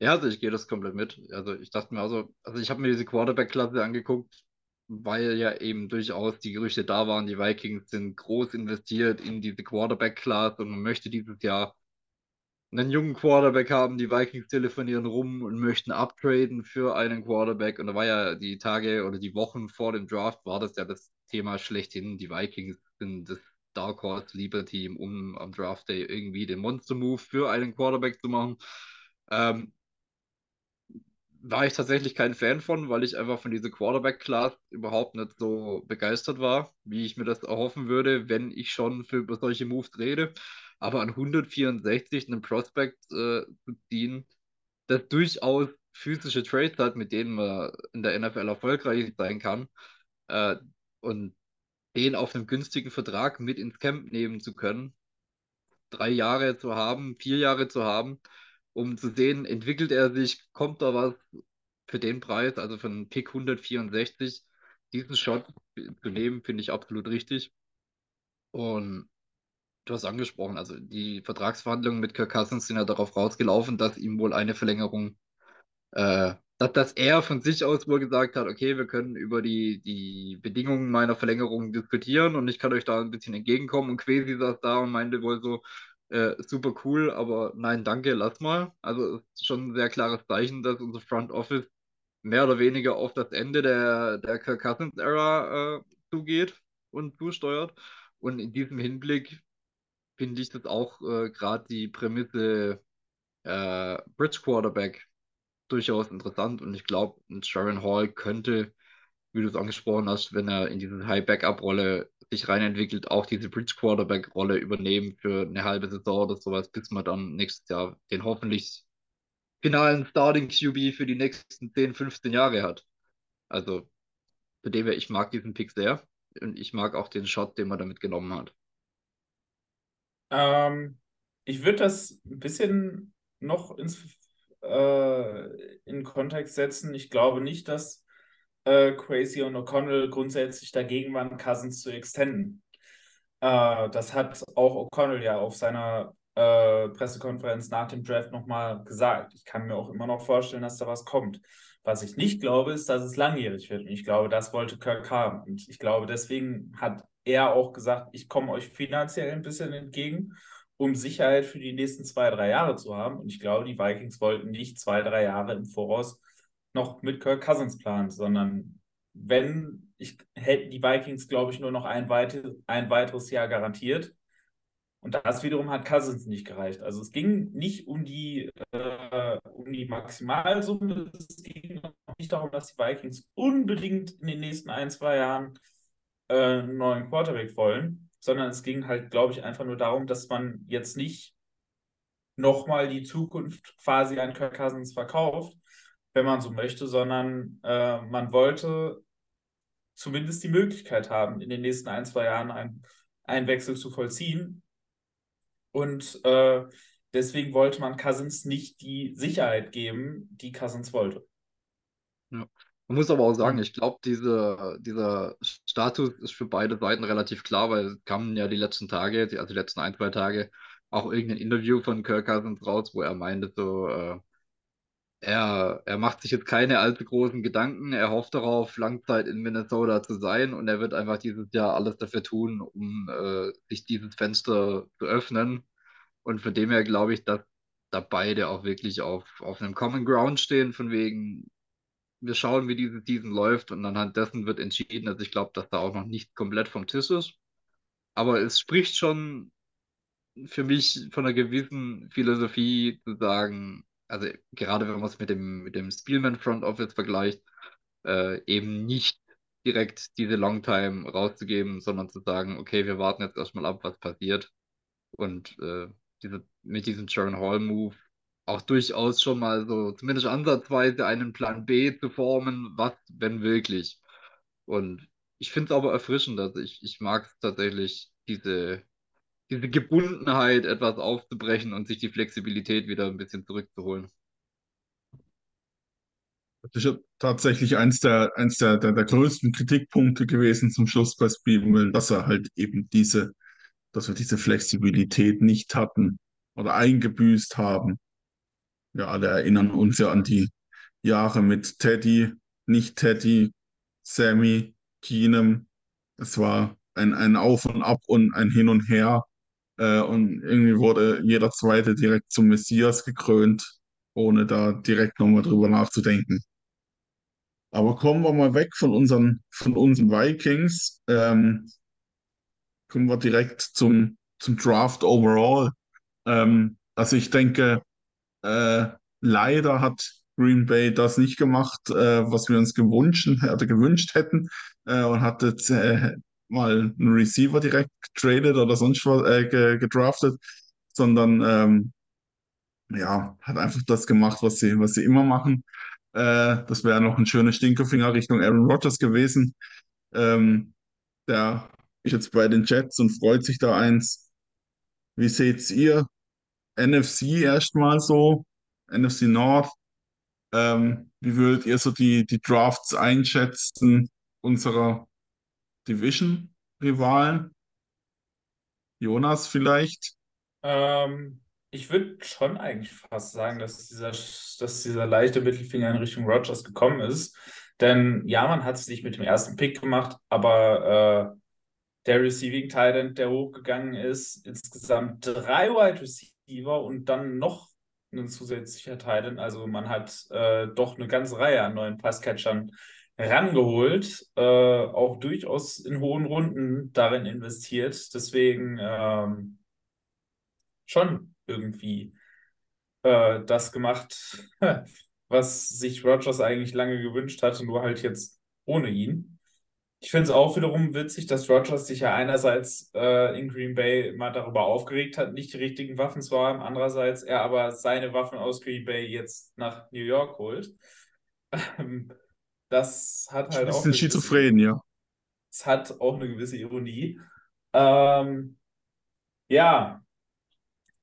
Ja, also ich gehe das komplett mit. Also ich dachte mir also, also ich habe mir diese Quarterback-Klasse angeguckt, weil ja eben durchaus die Gerüchte da waren, die Vikings sind groß investiert in diese Quarterback-Class und man möchte dieses Jahr einen jungen Quarterback haben. Die Vikings telefonieren rum und möchten upgraden für einen Quarterback. Und da war ja die Tage oder die Wochen vor dem Draft war das ja das Thema schlechthin. Die Vikings sind das Dark Horse Lieber Team, um am Draft Day irgendwie den Monster Move für einen Quarterback zu machen. Ähm, war ich tatsächlich kein Fan von, weil ich einfach von dieser Quarterback-Class überhaupt nicht so begeistert war, wie ich mir das erhoffen würde, wenn ich schon für über solche Moves rede. Aber an 164 einen Prospect äh, zu ziehen, das durchaus physische Trades hat, mit denen man in der NFL erfolgreich sein kann, äh, und den auf einem günstigen Vertrag mit ins Camp nehmen zu können, drei Jahre zu haben, vier Jahre zu haben, um zu sehen, entwickelt er sich, kommt da was für den Preis, also für einen Pick 164, diesen Shot zu nehmen, finde ich absolut richtig. Und du hast angesprochen, also die Vertragsverhandlungen mit Kirk Cousins sind ja darauf rausgelaufen, dass ihm wohl eine Verlängerung, äh, dass, dass er von sich aus wohl gesagt hat, okay, wir können über die, die Bedingungen meiner Verlängerung diskutieren und ich kann euch da ein bisschen entgegenkommen. Und Quasi saß da und meinte wohl so, äh, super cool, aber nein, danke, lass mal. Also ist schon ein sehr klares Zeichen, dass unser Front Office mehr oder weniger auf das Ende der, der Kirk Cousins-Ära äh, zugeht und zusteuert. Und in diesem Hinblick finde ich das auch äh, gerade die Prämisse äh, Bridge Quarterback durchaus interessant. Und ich glaube, Sharon Hall könnte, wie du es angesprochen hast, wenn er in diese High-Backup-Rolle sich reinentwickelt, auch diese Bridge Quarterback-Rolle übernehmen für eine halbe Saison oder sowas, bis man dann nächstes Jahr den hoffentlich finalen Starting QB für die nächsten 10, 15 Jahre hat. Also, für dem her, ich mag diesen Pick sehr und ich mag auch den Shot, den man damit genommen hat. Ähm, ich würde das ein bisschen noch ins, äh, in Kontext setzen. Ich glaube nicht, dass äh, Crazy und O'Connell grundsätzlich dagegen waren, Cousins zu extenden. Äh, das hat auch O'Connell ja auf seiner äh, Pressekonferenz nach dem Draft nochmal gesagt. Ich kann mir auch immer noch vorstellen, dass da was kommt. Was ich nicht glaube, ist, dass es langjährig wird. Und ich glaube, das wollte Kirk haben. Und ich glaube, deswegen hat er auch gesagt, ich komme euch finanziell ein bisschen entgegen, um Sicherheit für die nächsten zwei, drei Jahre zu haben. Und ich glaube, die Vikings wollten nicht zwei, drei Jahre im Voraus noch mit Kirk Cousins planen, sondern wenn ich hätten die Vikings, glaube ich, nur noch ein, weite, ein weiteres Jahr garantiert. Und das wiederum hat Cousins nicht gereicht. Also es ging nicht um die, äh, um die Maximalsumme, es ging nicht darum, dass die Vikings unbedingt in den nächsten ein, zwei Jahren äh, einen neuen Quarterback wollen, sondern es ging halt, glaube ich, einfach nur darum, dass man jetzt nicht nochmal die Zukunft quasi an Kirk Cousins verkauft, wenn man so möchte, sondern äh, man wollte zumindest die Möglichkeit haben, in den nächsten ein, zwei Jahren ein, einen Wechsel zu vollziehen. Und äh, deswegen wollte man Cousins nicht die Sicherheit geben, die Cousins wollte. Ja. Man muss aber auch sagen, ich glaube, diese, dieser Status ist für beide Seiten relativ klar, weil es kamen ja die letzten Tage, also die letzten ein, zwei Tage, auch irgendein Interview von Kirk Cousins raus, wo er meinte, so, äh, er, er macht sich jetzt keine allzu großen Gedanken, er hofft darauf, Langzeit in Minnesota zu sein und er wird einfach dieses Jahr alles dafür tun, um äh, sich dieses Fenster zu öffnen. Und von dem her glaube ich, dass da beide auch wirklich auf, auf einem Common Ground stehen, von wegen, wir schauen, wie diese Season läuft und anhand dessen wird entschieden. Also ich glaube, dass da auch noch nicht komplett vom Tisch ist. Aber es spricht schon für mich von einer gewissen Philosophie zu sagen, also gerade wenn man es mit dem, mit dem Spielman Front Office vergleicht, äh, eben nicht direkt diese Longtime rauszugeben, sondern zu sagen, okay, wir warten jetzt erstmal ab, was passiert. Und äh, diese, mit diesem Sharon Hall Move auch durchaus schon mal so zumindest ansatzweise einen Plan B zu formen, was, wenn wirklich. Und ich finde es aber erfrischend, also ich, ich mag es tatsächlich, diese, diese Gebundenheit etwas aufzubrechen und sich die Flexibilität wieder ein bisschen zurückzuholen. Das ist tatsächlich eins der, eins der, der, der größten Kritikpunkte gewesen zum Schluss bei Spielman, dass er halt eben diese, dass wir diese Flexibilität nicht hatten oder eingebüßt haben. Wir alle erinnern uns ja an die Jahre mit Teddy, nicht Teddy, Sammy, Keenum. Es war ein, ein Auf und Ab und ein Hin und Her. Äh, und irgendwie wurde jeder Zweite direkt zum Messias gekrönt, ohne da direkt nochmal drüber nachzudenken. Aber kommen wir mal weg von unseren, von unseren Vikings. Ähm, kommen wir direkt zum, zum Draft overall. Ähm, also ich denke, äh, leider hat Green Bay das nicht gemacht, äh, was wir uns gewünscht, oder gewünscht hätten äh, und hat jetzt äh, mal einen Receiver direkt getradet oder sonst was äh, gedraftet. sondern ähm, ja, hat einfach das gemacht, was sie, was sie immer machen. Äh, das wäre noch ein schöner Stinkefinger Richtung Aaron Rodgers gewesen. Ähm, der ist jetzt bei den Jets und freut sich da eins. Wie seht's ihr? NFC erstmal so, NFC North. Ähm, wie würdet ihr so die, die Drafts einschätzen unserer Division-Rivalen? Jonas vielleicht? Ähm, ich würde schon eigentlich fast sagen, dass dieser, dass dieser leichte Mittelfinger in Richtung Rodgers gekommen ist. Denn ja, man hat es nicht mit dem ersten Pick gemacht, aber äh, der Receiving Titan, der hochgegangen ist, insgesamt drei Wide Receiver und dann noch ein zusätzlicher Titan. Also man hat äh, doch eine ganze Reihe an neuen Passcatchern rangeholt, äh, auch durchaus in hohen Runden darin investiert. Deswegen ähm, schon irgendwie äh, das gemacht, was sich Rogers eigentlich lange gewünscht hatte, nur halt jetzt ohne ihn. Ich finde es auch wiederum witzig, dass Rogers sich ja einerseits äh, in Green Bay mal darüber aufgeregt hat, nicht die richtigen Waffen zu haben, andererseits er aber seine Waffen aus Green Bay jetzt nach New York holt. das hat halt Ein auch bisschen eine gewisse, schizophren, ja. es hat auch eine gewisse Ironie. Ähm, ja,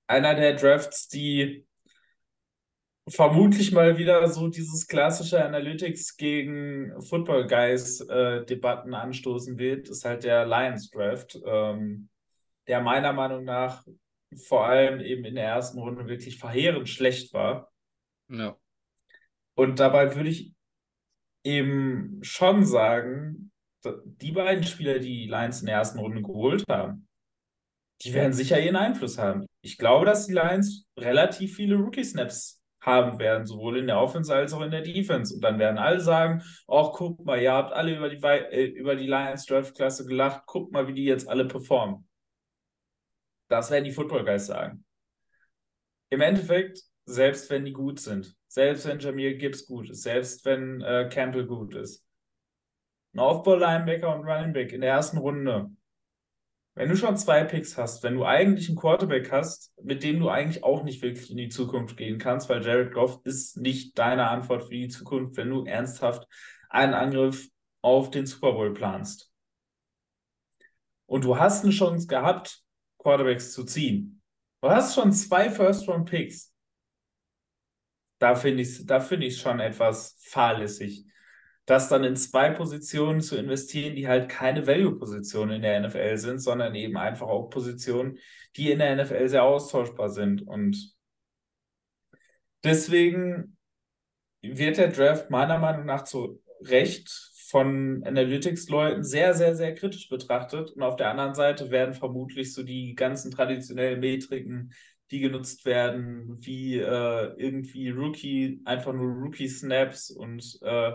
einer der Drafts, die vermutlich mal wieder so dieses klassische Analytics gegen Football Guys äh, Debatten anstoßen wird, ist halt der Lions Draft, ähm, der meiner Meinung nach vor allem eben in der ersten Runde wirklich verheerend schlecht war. Ja. Und dabei würde ich eben schon sagen, die beiden Spieler, die die Lions in der ersten Runde geholt haben, die werden sicher ihren Einfluss haben. Ich glaube, dass die Lions relativ viele Rookie-Snaps haben werden, sowohl in der Offense als auch in der Defense. Und dann werden alle sagen, ach, guck mal, ihr habt alle über die, äh, über die Lions Draft-Klasse gelacht, guck mal, wie die jetzt alle performen. Das werden die Football Guys sagen. Im Endeffekt, selbst wenn die gut sind, selbst wenn Jamir Gibbs gut ist, selbst wenn äh, Campbell gut ist, ein Off-Ball-Linebacker und Running Back in der ersten Runde, wenn du schon zwei Picks hast, wenn du eigentlich einen Quarterback hast, mit dem du eigentlich auch nicht wirklich in die Zukunft gehen kannst, weil Jared Goff ist nicht deine Antwort für die Zukunft, wenn du ernsthaft einen Angriff auf den Super Bowl planst. Und du hast eine Chance gehabt, Quarterbacks zu ziehen. Du hast schon zwei First-Round-Picks. Da finde ich es find schon etwas fahrlässig das dann in zwei Positionen zu investieren, die halt keine Value-Positionen in der NFL sind, sondern eben einfach auch Positionen, die in der NFL sehr austauschbar sind. Und deswegen wird der Draft meiner Meinung nach zu Recht von Analytics-Leuten sehr, sehr, sehr kritisch betrachtet. Und auf der anderen Seite werden vermutlich so die ganzen traditionellen Metriken, die genutzt werden, wie äh, irgendwie Rookie, einfach nur Rookie-Snaps und äh,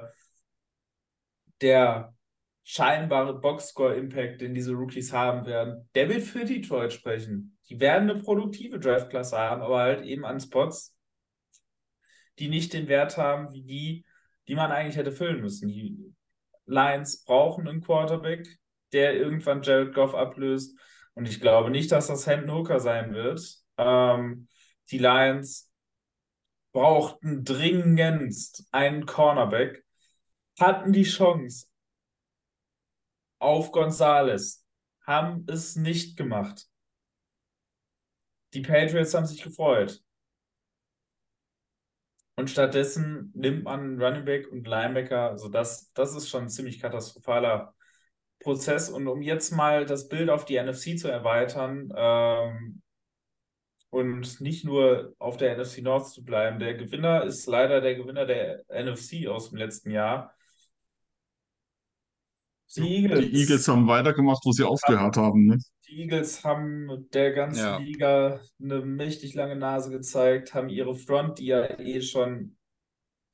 der scheinbare Boxscore-Impact, den diese Rookies haben werden, der wird für Detroit sprechen. Die werden eine produktive Draftklasse haben, aber halt eben an Spots, die nicht den Wert haben wie die, die man eigentlich hätte füllen müssen. Die Lions brauchen einen Quarterback, der irgendwann Jared Goff ablöst. Und ich glaube nicht, dass das Hendon Hooker sein wird. Ähm, die Lions brauchten dringendst einen Cornerback, hatten die Chance auf Gonzales, haben es nicht gemacht. Die Patriots haben sich gefreut. Und stattdessen nimmt man Running Back und Linebacker. Also das, das ist schon ein ziemlich katastrophaler Prozess. Und um jetzt mal das Bild auf die NFC zu erweitern ähm, und nicht nur auf der NFC North zu bleiben, der Gewinner ist leider der Gewinner der NFC aus dem letzten Jahr. Die Eagles. Die Eagles haben weitergemacht, wo sie aufgehört haben. Ne? Die Eagles haben der ganzen Ja. Liga eine mächtig lange Nase gezeigt, haben ihre Front, die ja eh schon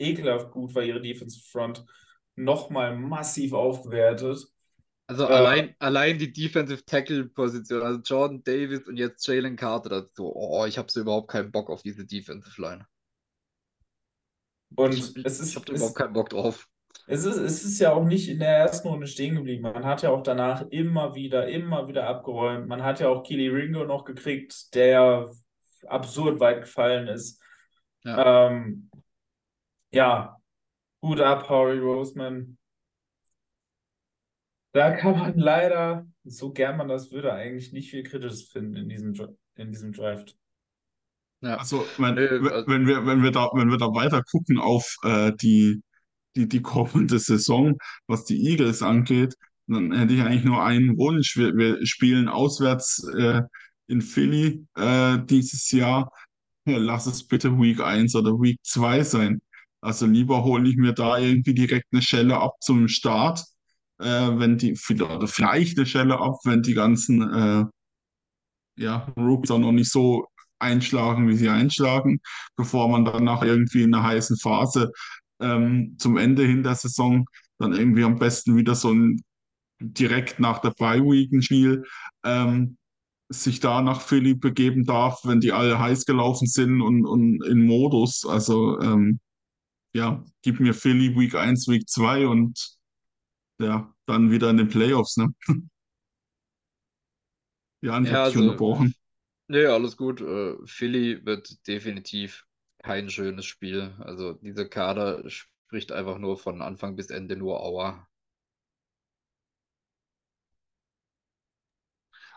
ekelhaft gut war, ihre Defensive Front, nochmal massiv aufgewertet. Also Äh, allein, allein die Defensive Tackle Position, also Jordan Davis und jetzt Jalen Carter dazu. Oh, ich habe so überhaupt keinen Bock auf diese Defensive Line. Und Ich, es ich ist, habe da es, überhaupt keinen Bock drauf. Es ist, es ist ja auch nicht in der ersten Runde stehen geblieben. Man hat ja auch danach immer wieder, immer wieder abgeräumt. Man hat ja auch Keely Ringo noch gekriegt, der absurd weit gefallen ist. Ja. Ähm, ja, Hut ab, Howie Roseman. Da kann man leider, so gern man das würde, eigentlich nicht viel Kritisches finden in diesem, in diesem Draft. Ja. Also, wenn, wenn also- wenn wir, wenn wir da, wenn wir da weiter gucken auf äh, die, die, die kommende Saison, was die Eagles angeht, dann hätte ich eigentlich nur einen Wunsch. Wir, wir spielen auswärts äh, in Philly äh, dieses Jahr. Ja, lass es bitte Week 1 oder Week 2 sein. Also lieber hole ich mir da irgendwie direkt eine Schelle ab zum Start, äh, wenn die, oder vielleicht eine Schelle ab, wenn die ganzen äh, ja, Rookies auch noch nicht so einschlagen, wie sie einschlagen, bevor man dann nach irgendwie in einer heißen Phase ähm, zum Ende hin der Saison dann irgendwie am besten wieder so ein direkt nach der Bye-Week ein Spiel ähm, sich da nach Philly begeben darf, wenn die alle heiß gelaufen sind und, und in Modus. Also ähm, ja, gib mir Philly Week 1, Week 2 und ja, dann wieder in den Playoffs, ne? Ja, ich Ja, also- unterbrochen. Nee, alles gut. Äh, Philly wird definitiv kein schönes Spiel. Also dieser Kader spricht einfach nur von Anfang bis Ende nur Aua.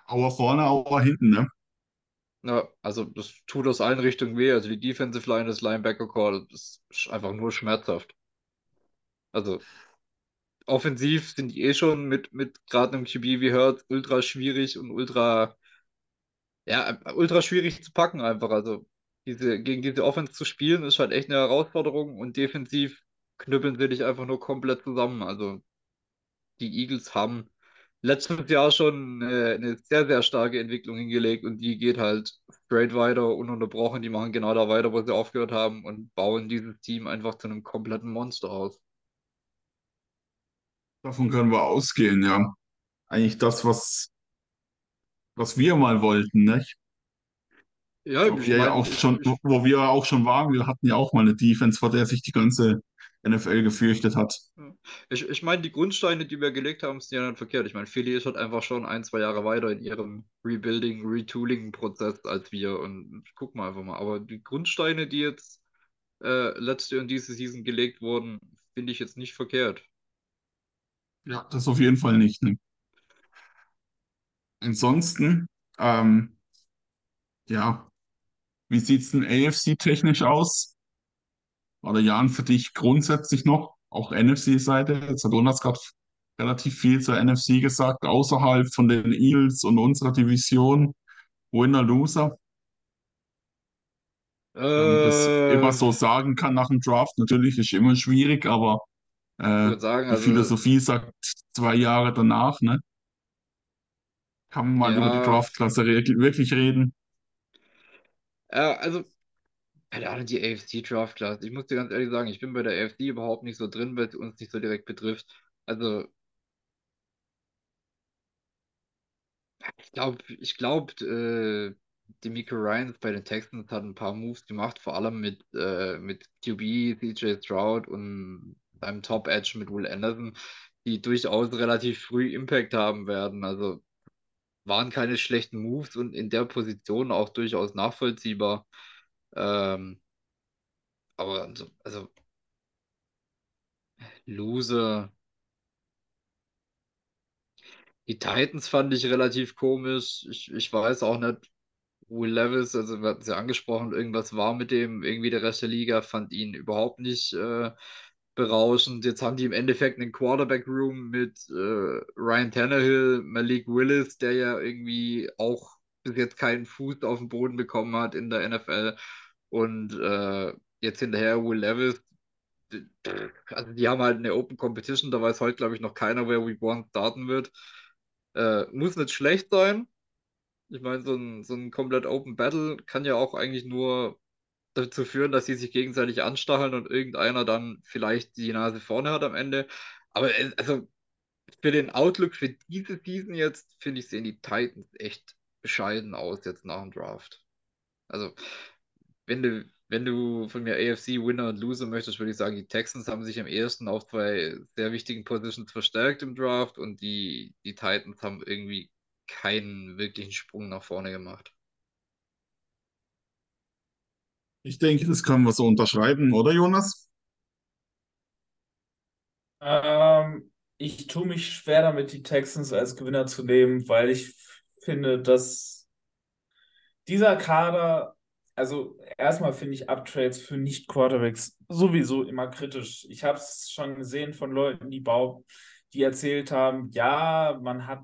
Auer vorne, Auer hinten, ne? Ja, also das tut aus allen Richtungen weh. Also die Defensive Line, das Linebacker Core, das ist einfach nur schmerzhaft. Also offensiv sind die eh schon mit, mit gerade einem QB wie Hurts ultra schwierig und ultra, ja, ultra schwierig zu packen einfach. Also diese, gegen diese Offense zu spielen, ist halt echt eine Herausforderung und defensiv knüppeln sie dich einfach nur komplett zusammen. Also die Eagles haben letztes Jahr schon äh, eine sehr, sehr starke Entwicklung hingelegt und die geht halt straight weiter, ununterbrochen. Die machen genau da weiter, wo sie aufgehört haben und bauen dieses Team einfach zu einem kompletten Monster aus. Davon können wir ausgehen, ja. Eigentlich das, was, was wir mal wollten, nicht? Ja, Wo ich wir ja auch schon, wo wo wir auch schon waren, wir hatten ja auch mal eine Defense, vor der sich die ganze NFL gefürchtet hat. Ich, ich meine, die Grundsteine, die wir gelegt haben, sind ja nicht verkehrt. Ich meine, Philly ist halt einfach schon ein, zwei Jahre weiter in ihrem Rebuilding, Retooling-Prozess als wir. Und gucken wir einfach mal. Aber die Grundsteine, die jetzt äh, letzte und diese Season gelegt wurden, finde ich jetzt nicht verkehrt. Ja, das auf jeden Fall nicht, ne? Ansonsten, ähm, ja, wie sieht's denn AFC-technisch aus? Oder Jan, für dich grundsätzlich noch, auch NFC-Seite? Jetzt hat Jonas gerade relativ viel zur NFC gesagt, außerhalb von den Eagles und unserer Division. Winner, Loser. Wenn man das Äh, immer so sagen kann nach dem Draft, natürlich ist immer schwierig, aber äh, sagen, die also, Philosophie sagt zwei Jahre danach, ne? Kann man mal über die Ja. Draftklasse wirklich reden? Äh, also, keine Ahnung, die AFC Draft Class. Ich muss dir ganz ehrlich sagen, ich bin bei der AFC überhaupt nicht so drin, weil es uns nicht so direkt betrifft. Also, ich glaube, ich glaube, äh, DeMeco Ryans bei den Texans hat ein paar Moves gemacht, vor allem mit, äh, mit QB, CJ Stroud und seinem Top Edge mit Will Anderson, die durchaus relativ früh Impact haben werden. Also waren keine schlechten Moves und in der Position auch durchaus nachvollziehbar. Ähm, aber also, also Loser. Die Titans fand ich relativ komisch. Ich, ich weiß auch nicht, Will Levis, also wir hatten es ja angesprochen, irgendwas war mit dem, irgendwie der Rest der Liga fand ihn überhaupt nicht äh, berauschend. Jetzt haben die im Endeffekt einen Quarterback-Room mit äh, Ryan Tannehill, Malik Willis, der ja irgendwie auch bis jetzt keinen Fuß auf den Boden bekommen hat in der NFL. Und äh, jetzt hinterher Will Levis. Also die haben halt eine Open Competition, da weiß heute, glaube ich, noch keiner, wer Week One starten wird. Äh, muss nicht schlecht sein. Ich meine, so ein, so ein komplett Open Battle kann ja auch eigentlich nur dazu führen, dass sie sich gegenseitig anstacheln und irgendeiner dann vielleicht die Nase vorne hat am Ende. Aber äh, also für den Outlook für diese Season jetzt, finde ich, sehen die Titans echt bescheiden aus jetzt nach dem Draft. Also, wenn du, wenn du von mir AFC Winner und Loser möchtest, würde ich sagen, die Texans haben sich am ehesten auf zwei sehr wichtigen Positions verstärkt im Draft und die, die Titans haben irgendwie keinen wirklichen Sprung nach vorne gemacht. Ich denke, das können wir so unterschreiben, oder Jonas? Ähm, ich tue mich schwer damit, die Texans als Gewinner zu nehmen, weil ich finde, dass dieser Kader, also erstmal finde ich Uptrades für Nicht-Quarterbacks sowieso immer kritisch. Ich habe es schon gesehen von Leuten, die, bau die erzählt haben, ja, man hat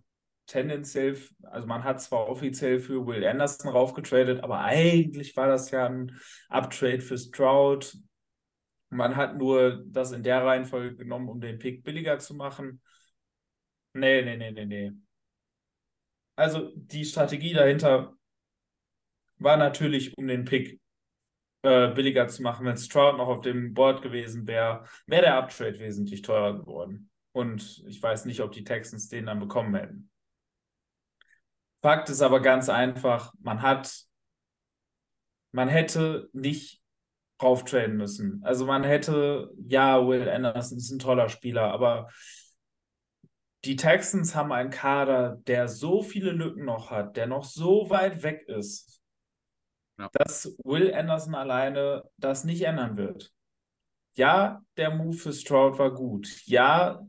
tendenziell, also man hat zwar offiziell für Will Anderson raufgetradet, aber eigentlich war das ja ein Uptrade für Stroud. Man hat nur das in der Reihenfolge genommen, um den Pick billiger zu machen. Nee, nee, nee, nee, nee. Also die Strategie dahinter war natürlich, um den Pick äh, billiger zu machen. Wenn Stroud noch auf dem Board gewesen wäre, wäre der Uptrade wesentlich teurer geworden. Und ich weiß nicht, ob die Texans den dann bekommen hätten. Fakt ist aber ganz einfach, man hat, man hätte nicht drauf traden müssen. Also man hätte, ja, Will Anderson ist ein toller Spieler, aber die Texans haben einen Kader, der so viele Lücken noch hat, der noch so weit weg ist, ja. dass Will Anderson alleine das nicht ändern wird. Ja, der Move für Stroud war gut. Ja,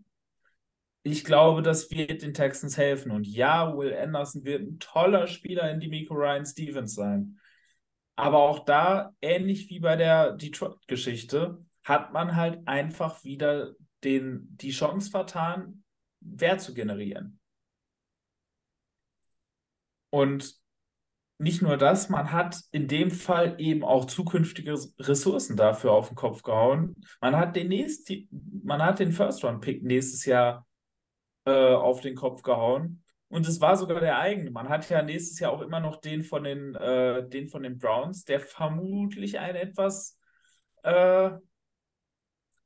ich glaube, das wird den Texans helfen. Und ja, Will Anderson wird ein toller Spieler in die Miko Ryan Stevens sein. Aber auch da, ähnlich wie bei der Detroit-Geschichte, hat man halt einfach wieder den, die Chance vertan, Wert zu generieren. Und nicht nur das, man hat in dem Fall eben auch zukünftige Ressourcen dafür auf den Kopf gehauen. Man hat den nächsten, man hat den First-Round-Pick nächstes Jahr äh, auf den Kopf gehauen. Und es war sogar der eigene. Man hat ja nächstes Jahr auch immer noch den von den, äh, den von den Browns, der vermutlich ein etwas, äh,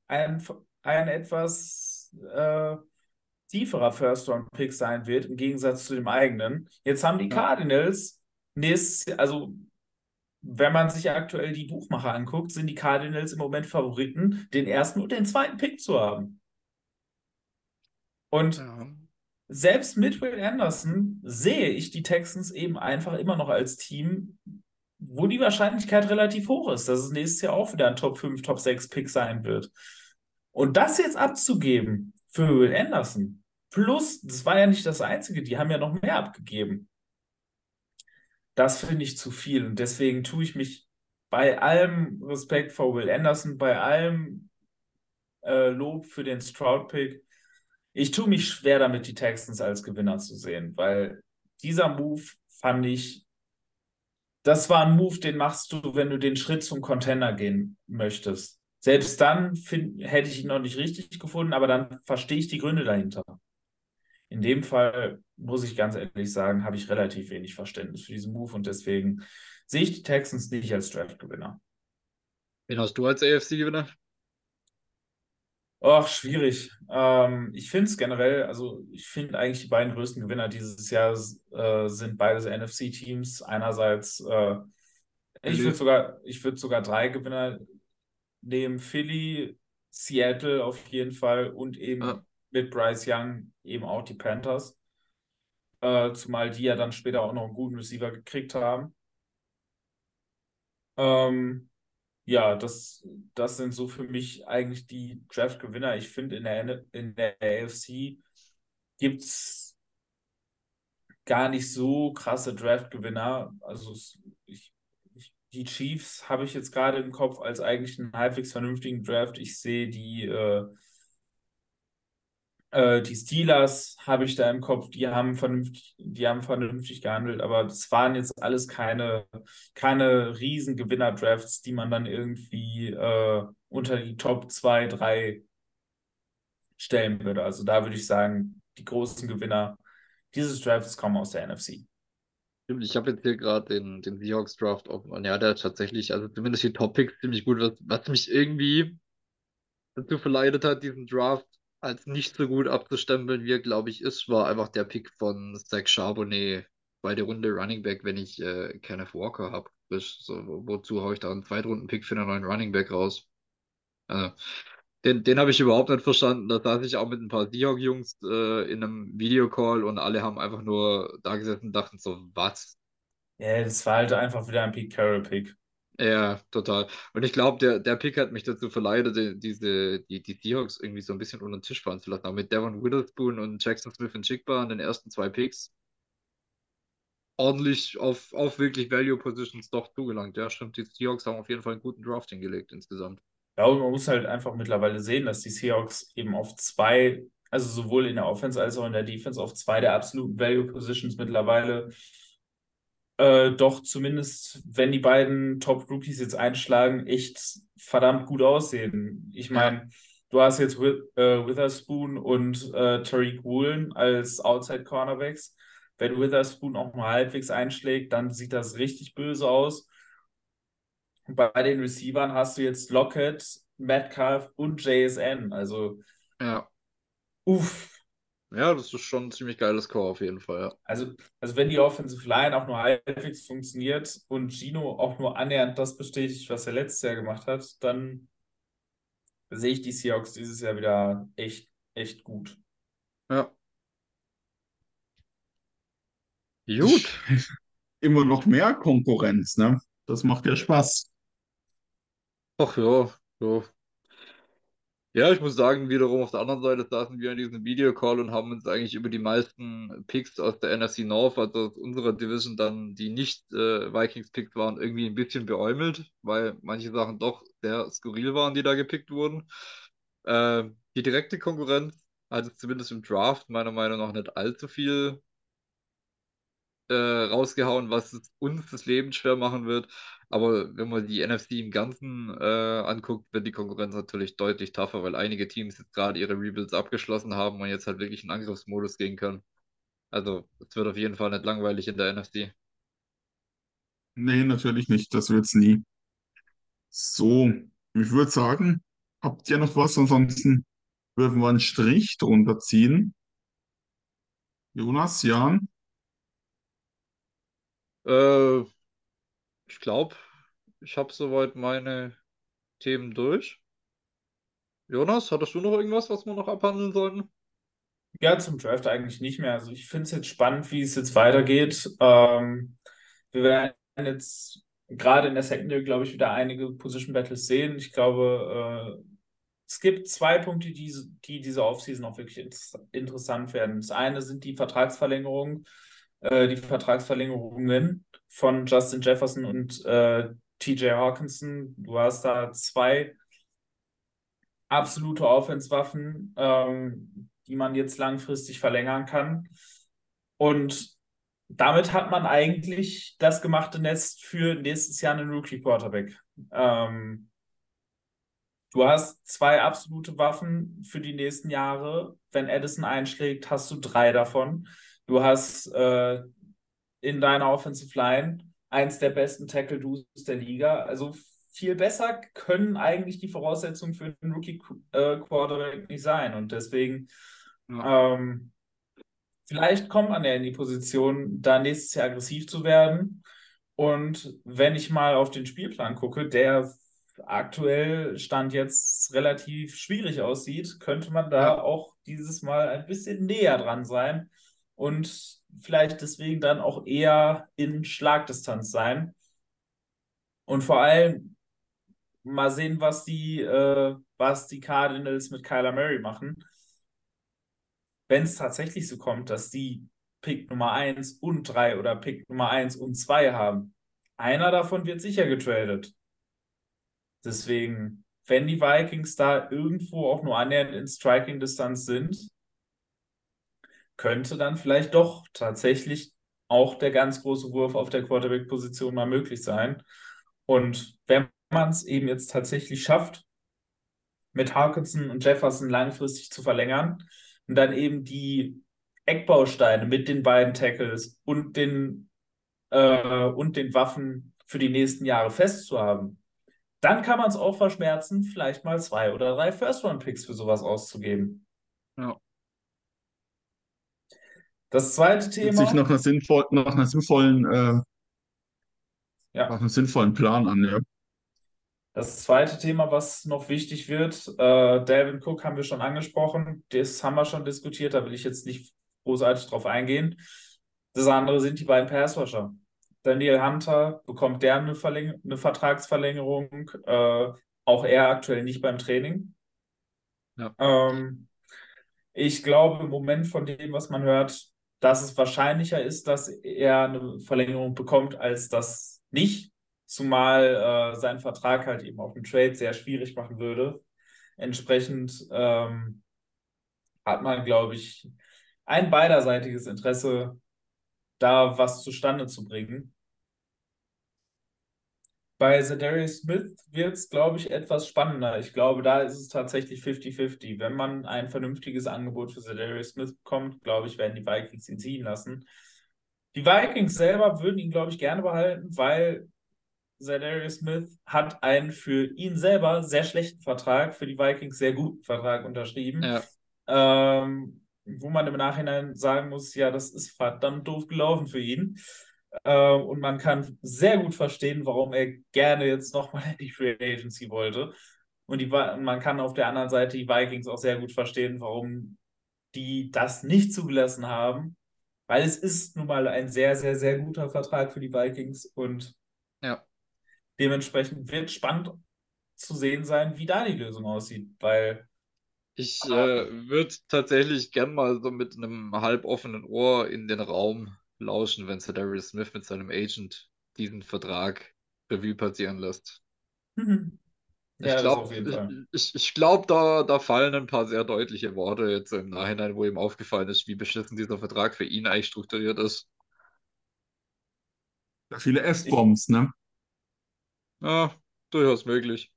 ein, ein etwas äh, tieferer First-Round-Pick sein wird, im Gegensatz zu dem eigenen. Jetzt haben die Cardinals nächstes, also wenn man sich aktuell die Buchmacher anguckt, sind die Cardinals im Moment Favoriten, den ersten und den zweiten Pick zu haben. Und ja. selbst mit Will Anderson sehe ich die Texans eben einfach immer noch als Team, wo die Wahrscheinlichkeit relativ hoch ist, dass es nächstes Jahr auch wieder ein Top 5, Top 6 Pick sein wird. Und das jetzt abzugeben für Will Anderson, plus, das war ja nicht das Einzige, die haben ja noch mehr abgegeben das finde ich zu viel. Und deswegen tue ich mich bei allem Respekt vor Will Anderson, bei allem äh, Lob für den Stroud-Pick, ich tue mich schwer damit, die Texans als Gewinner zu sehen, weil dieser Move fand ich, das war ein Move, den machst du, wenn du den Schritt zum Contender gehen möchtest. Selbst dann find, hätte ich ihn noch nicht richtig gefunden, aber dann verstehe ich die Gründe dahinter. In dem Fall muss ich ganz ehrlich sagen, habe ich relativ wenig Verständnis für diesen Move und deswegen sehe ich die Texans nicht als Draft-Gewinner. Wen hast du als AFC-Gewinner? Ach, schwierig. Ähm, ich finde es generell, also ich finde eigentlich die beiden größten Gewinner dieses Jahr äh, sind beides NFC-Teams. Einerseits, äh, ich würde sogar, ich würde sogar drei Gewinner nehmen: Philly, Seattle auf jeden Fall und eben ah. mit Bryce Young eben auch die Panthers. Äh, zumal die ja dann später auch noch einen guten Receiver gekriegt haben. Ähm, ja, das, das sind so für mich eigentlich die Draft-Gewinner. Ich finde, in der, in der AFC gibt es gar nicht so krasse Draft-Gewinner. Also ich, ich, die Chiefs habe ich jetzt gerade im Kopf als eigentlich einen halbwegs vernünftigen Draft. Ich sehe die äh, äh, die Steelers habe ich da im Kopf, die haben vernünftig, die haben vernünftig gehandelt, aber es waren jetzt alles keine, keine riesen Gewinner-Drafts, die man dann irgendwie äh, unter die Top 2, 3 stellen würde. Also da würde ich sagen, die großen Gewinner dieses Drafts kommen aus der NFC. Ich habe jetzt hier gerade den, den Seahawks Draft offen und ja, der hat tatsächlich, also zumindest die Top Picks ziemlich gut, was, was mich irgendwie dazu verleitet hat, diesen Draft als nicht so gut abzustempeln, wie er, glaube ich, ist, war einfach der Pick von Zach Charbonnet bei der Runde Running Back, wenn ich äh, Kenneth Walker habe. So, wozu haue ich da einen Zweitrunden-Pick für einen neuen Running Back raus? Also, den, den habe ich überhaupt nicht verstanden. Da saß ich auch mit ein paar Seahawk-Jungs äh, in einem Videocall und alle haben einfach nur da gesessen und dachten so, was? Ja, das war halt einfach wieder ein Pete Carroll-Pick. Ja, total. Und ich glaube, der, der Pick hat mich dazu verleitet, die- diese, die, die Seahawks irgendwie so ein bisschen unter den Tisch fallen zu lassen. Aber mit Devon Witherspoon und Jackson Smith und Jigba an den ersten zwei Picks ordentlich auf, auf wirklich Value Positions doch zugelangt. Ja, stimmt. Die Seahawks haben auf jeden Fall einen guten Draft hingelegt insgesamt. Ja, und man muss halt einfach mittlerweile sehen, dass die Seahawks eben auf zwei, also sowohl in der Offense als auch in der Defense, auf zwei der absoluten Value Positions mittlerweile äh, doch zumindest, wenn die beiden Top-Rookies jetzt einschlagen, echt verdammt gut aussehen. Ich meine, du hast jetzt Wi- äh, Witherspoon und äh, Tariq Woolen als Outside-Cornerbacks. Wenn Witherspoon auch mal halbwegs einschlägt, dann sieht das richtig böse aus. Bei den Receivern hast du jetzt Lockett, Metcalf und JSN. Also, Ja. uff. Ja, das ist schon ein ziemlich geiles Core auf jeden Fall, ja. Also, also wenn die Offensive Line auch nur halbwegs funktioniert und Gino auch nur annähernd das bestätigt, was er letztes Jahr gemacht hat, dann sehe ich die Seahawks dieses Jahr wieder echt, echt gut. Ja. Gut. Immer noch mehr Konkurrenz, ne? Das macht ja Spaß. Ach ja, ja. Ja, ich muss sagen, wiederum auf der anderen Seite saßen wir in diesem Videocall und haben uns eigentlich über die meisten Picks aus der NFC North, also aus unserer Division dann, die nicht äh, Vikings-Picks waren, irgendwie ein bisschen beäumelt, weil manche Sachen doch sehr skurril waren, die da gepickt wurden. Äh, die direkte Konkurrenz hat es zumindest im Draft meiner Meinung nach nicht allzu viel äh, rausgehauen, was es uns das Leben schwer machen wird. Aber wenn man die NFC im Ganzen äh, anguckt, wird die Konkurrenz natürlich deutlich tougher, weil einige Teams jetzt gerade ihre Rebuilds abgeschlossen haben und jetzt halt wirklich in Angriffsmodus gehen können. Also es wird auf jeden Fall nicht langweilig in der NFC. Nee, natürlich nicht. Das wird's nie. So, ich würde sagen, habt ihr noch was? Ansonsten würden wir einen Strich drunter ziehen. Jonas, Jan? Äh, ich glaube, ich habe soweit meine Themen durch. Jonas, hattest du noch irgendwas, was wir noch abhandeln sollten? Ja, zum Draft eigentlich nicht mehr. Also ich finde es jetzt spannend, wie es jetzt weitergeht. Ähm, wir werden jetzt gerade in der Secondary, glaube ich, wieder einige Position Battles sehen. Ich glaube, äh, es gibt zwei Punkte, die, die diese Offseason auch wirklich inter interessant werden. Das eine sind die Vertragsverlängerungen, äh, die Vertragsverlängerungen von Justin Jefferson und äh, TJ Hawkinson. Du hast da zwei absolute Offense-Waffen, ähm, die man jetzt langfristig verlängern kann. Und damit hat man eigentlich das gemachte Nest für nächstes Jahr einen Rookie-Quarterback. Ähm, du hast zwei absolute Waffen für die nächsten Jahre. Wenn Addison einschlägt, hast du drei davon. Du hast äh, in deiner Offensive Line eins der besten Tackle-Duos der Liga. Also viel besser können eigentlich die Voraussetzungen für einen Rookie-Quarterback nicht sein. Und deswegen Ja. ähm, vielleicht kommt man ja in die Position, da nächstes Jahr aggressiv zu werden. Und wenn ich mal auf den Spielplan gucke, der aktuell Stand jetzt relativ schwierig aussieht, könnte man da Ja. auch dieses Mal ein bisschen näher dran sein und vielleicht deswegen dann auch eher in Schlagdistanz sein. Und vor allem mal sehen, was die, äh, was die Cardinals mit Kyler Murray machen. Wenn es tatsächlich so kommt, dass die Pick Nummer 1 und 3 oder Pick Nummer 1 und 2 haben, einer davon wird sicher getradet. Deswegen, wenn die Vikings da irgendwo auch nur annähernd in Striking-Distanz sind, könnte dann vielleicht doch tatsächlich auch der ganz große Wurf auf der Quarterback-Position mal möglich sein. Und wenn man es eben jetzt tatsächlich schafft, mit Hawkinson und Jefferson langfristig zu verlängern und dann eben die Eckbausteine mit den beiden Tackles und den, äh, und den Waffen für die nächsten Jahre festzuhaben, dann kann man es auch verschmerzen, vielleicht mal zwei oder drei First-Round-Picks für sowas auszugeben. Ja. Das zweite Hört Thema. sich nach einer sinnvoll, nach einer sinnvollen, äh, Ja. nach einem sinnvollen Plan an, ja. Das zweite Thema, was noch wichtig wird, äh, Dalvin Cook haben wir schon angesprochen, das haben wir schon diskutiert, da will ich jetzt nicht großartig drauf eingehen. Das andere sind die beiden Passwasher. Daniel Hunter, bekommt der eine, Verläng eine Vertragsverlängerung? Äh, auch er aktuell nicht beim Training. Ja. Ähm, ich glaube im Moment von dem, was man hört, dass es wahrscheinlicher ist, dass er eine Verlängerung bekommt, als das nicht. Zumal äh, sein Vertrag halt eben auf dem Trade sehr schwierig machen würde. Entsprechend ähm, hat man, glaube ich, ein beiderseitiges Interesse, da was zustande zu bringen. Bei Zedarius Smith wird es, glaube ich, etwas spannender. Ich glaube, da ist es tatsächlich 50-50. Wenn man ein vernünftiges Angebot für Zedarius Smith bekommt, glaube ich, werden die Vikings ihn ziehen lassen. Die Vikings selber würden ihn, glaube ich, gerne behalten, weil Zedarius Smith hat einen für ihn selber sehr schlechten Vertrag, für die Vikings sehr guten Vertrag unterschrieben. Ja. Ähm, wo man im Nachhinein sagen muss, ja, das ist verdammt doof gelaufen für ihn. Äh, und man kann sehr gut verstehen, warum er gerne jetzt nochmal in die Free Agency wollte. Und die, man kann auf der anderen Seite die Vikings auch sehr gut verstehen, warum die das nicht zugelassen haben. Weil es ist nun mal ein sehr, sehr, sehr guter Vertrag für die Vikings und Ja. dementsprechend wird spannend zu sehen sein, wie da die Lösung aussieht, weil Ich äh, würde tatsächlich gern mal so mit einem halboffenen Ohr in den Raum lauschen, wenn Darius Smith mit seinem Agent diesen Vertrag Revue passieren lässt. Ich ja, glaube, ich, ich glaub, da, da fallen ein paar sehr deutliche Worte jetzt im Nachhinein, wo ihm aufgefallen ist, wie beschissen dieser Vertrag für ihn eigentlich strukturiert ist. Ja, viele F-Bombs, ne? Ja, durchaus möglich.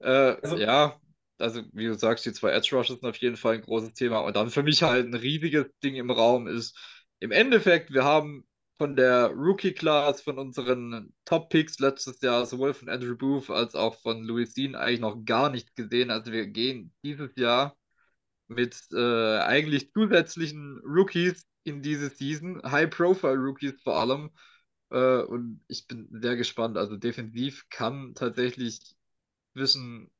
Äh, Also- ja, also wie du sagst, die zwei Edge Rushes sind auf jeden Fall ein großes Thema. Und dann für mich halt ein riesiges Ding im Raum ist, im Endeffekt, wir haben von der Rookie-Class, von unseren Top-Picks letztes Jahr, sowohl von Andrew Booth als auch von Louis Dean, eigentlich noch gar nicht gesehen. Also wir gehen dieses Jahr mit äh, eigentlich zusätzlichen Rookies in diese Season, High-Profile-Rookies vor allem. Äh, und ich bin sehr gespannt. Also defensiv kann tatsächlich zwischen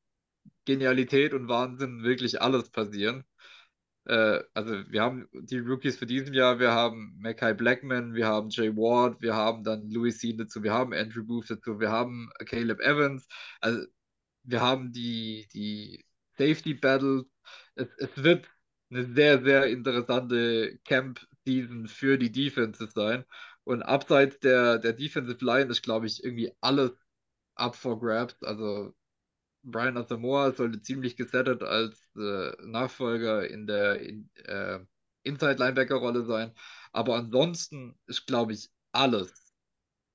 Genialität und Wahnsinn wirklich alles passieren. Äh, also wir haben die Rookies für diesem Jahr, wir haben Mackay Blackman, wir haben Jay Ward, wir haben dann Louis Sean dazu, wir haben Andrew Booth dazu, wir haben Caleb Evans. Also wir haben die, die Safety Battles. Es, es wird eine sehr, sehr interessante Camp-Season für die Defenses sein. Und abseits der, der Defensive Line ist, glaube ich, irgendwie alles up for grabs. Also Brian Asamoah sollte ziemlich gesettet als äh, Nachfolger in der in, äh, Inside-Linebacker-Rolle sein. Aber ansonsten ist, glaube ich, alles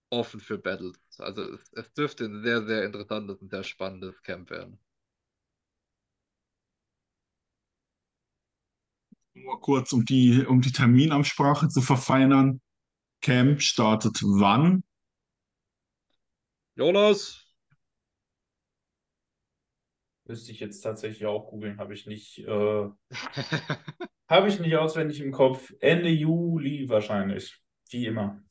offen für Battles. Also es, es dürfte ein sehr, sehr interessantes und sehr spannendes Camp werden. Nur kurz, um die, um die Terminansprache zu verfeinern. Camp startet wann? Jonas, Müsste ich jetzt tatsächlich auch googeln, habe ich nicht, äh, habe ich nicht auswendig im Kopf. Ende Juli wahrscheinlich, wie immer.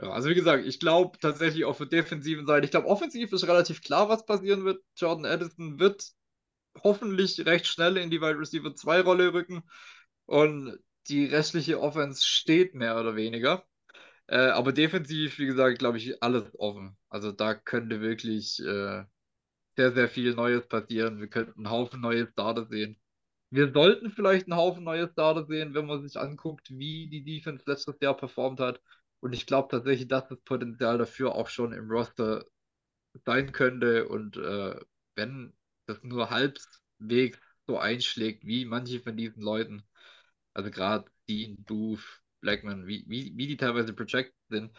Ja, also wie gesagt, ich glaube tatsächlich auf der defensiven Seite, ich glaube offensiv ist relativ klar, was passieren wird. Jordan Addison wird hoffentlich recht schnell in die Wide Receiver 2 Rolle rücken und die restliche Offense steht mehr oder weniger. Äh, aber defensiv, wie gesagt, glaube ich, alles offen. Also da könnte wirklich äh, sehr, sehr viel Neues passieren. Wir könnten einen Haufen neue Starter sehen. Wir sollten vielleicht einen Haufen neue Starter sehen, wenn man sich anguckt, wie die Defense letztes Jahr performt hat. Und ich glaube tatsächlich, dass das Potenzial dafür auch schon im Roster sein könnte. Und äh, wenn das nur halbwegs so einschlägt, wie manche von diesen Leuten, also gerade Dean, Booth, Blackman, wie, wie, wie die teilweise projected sind,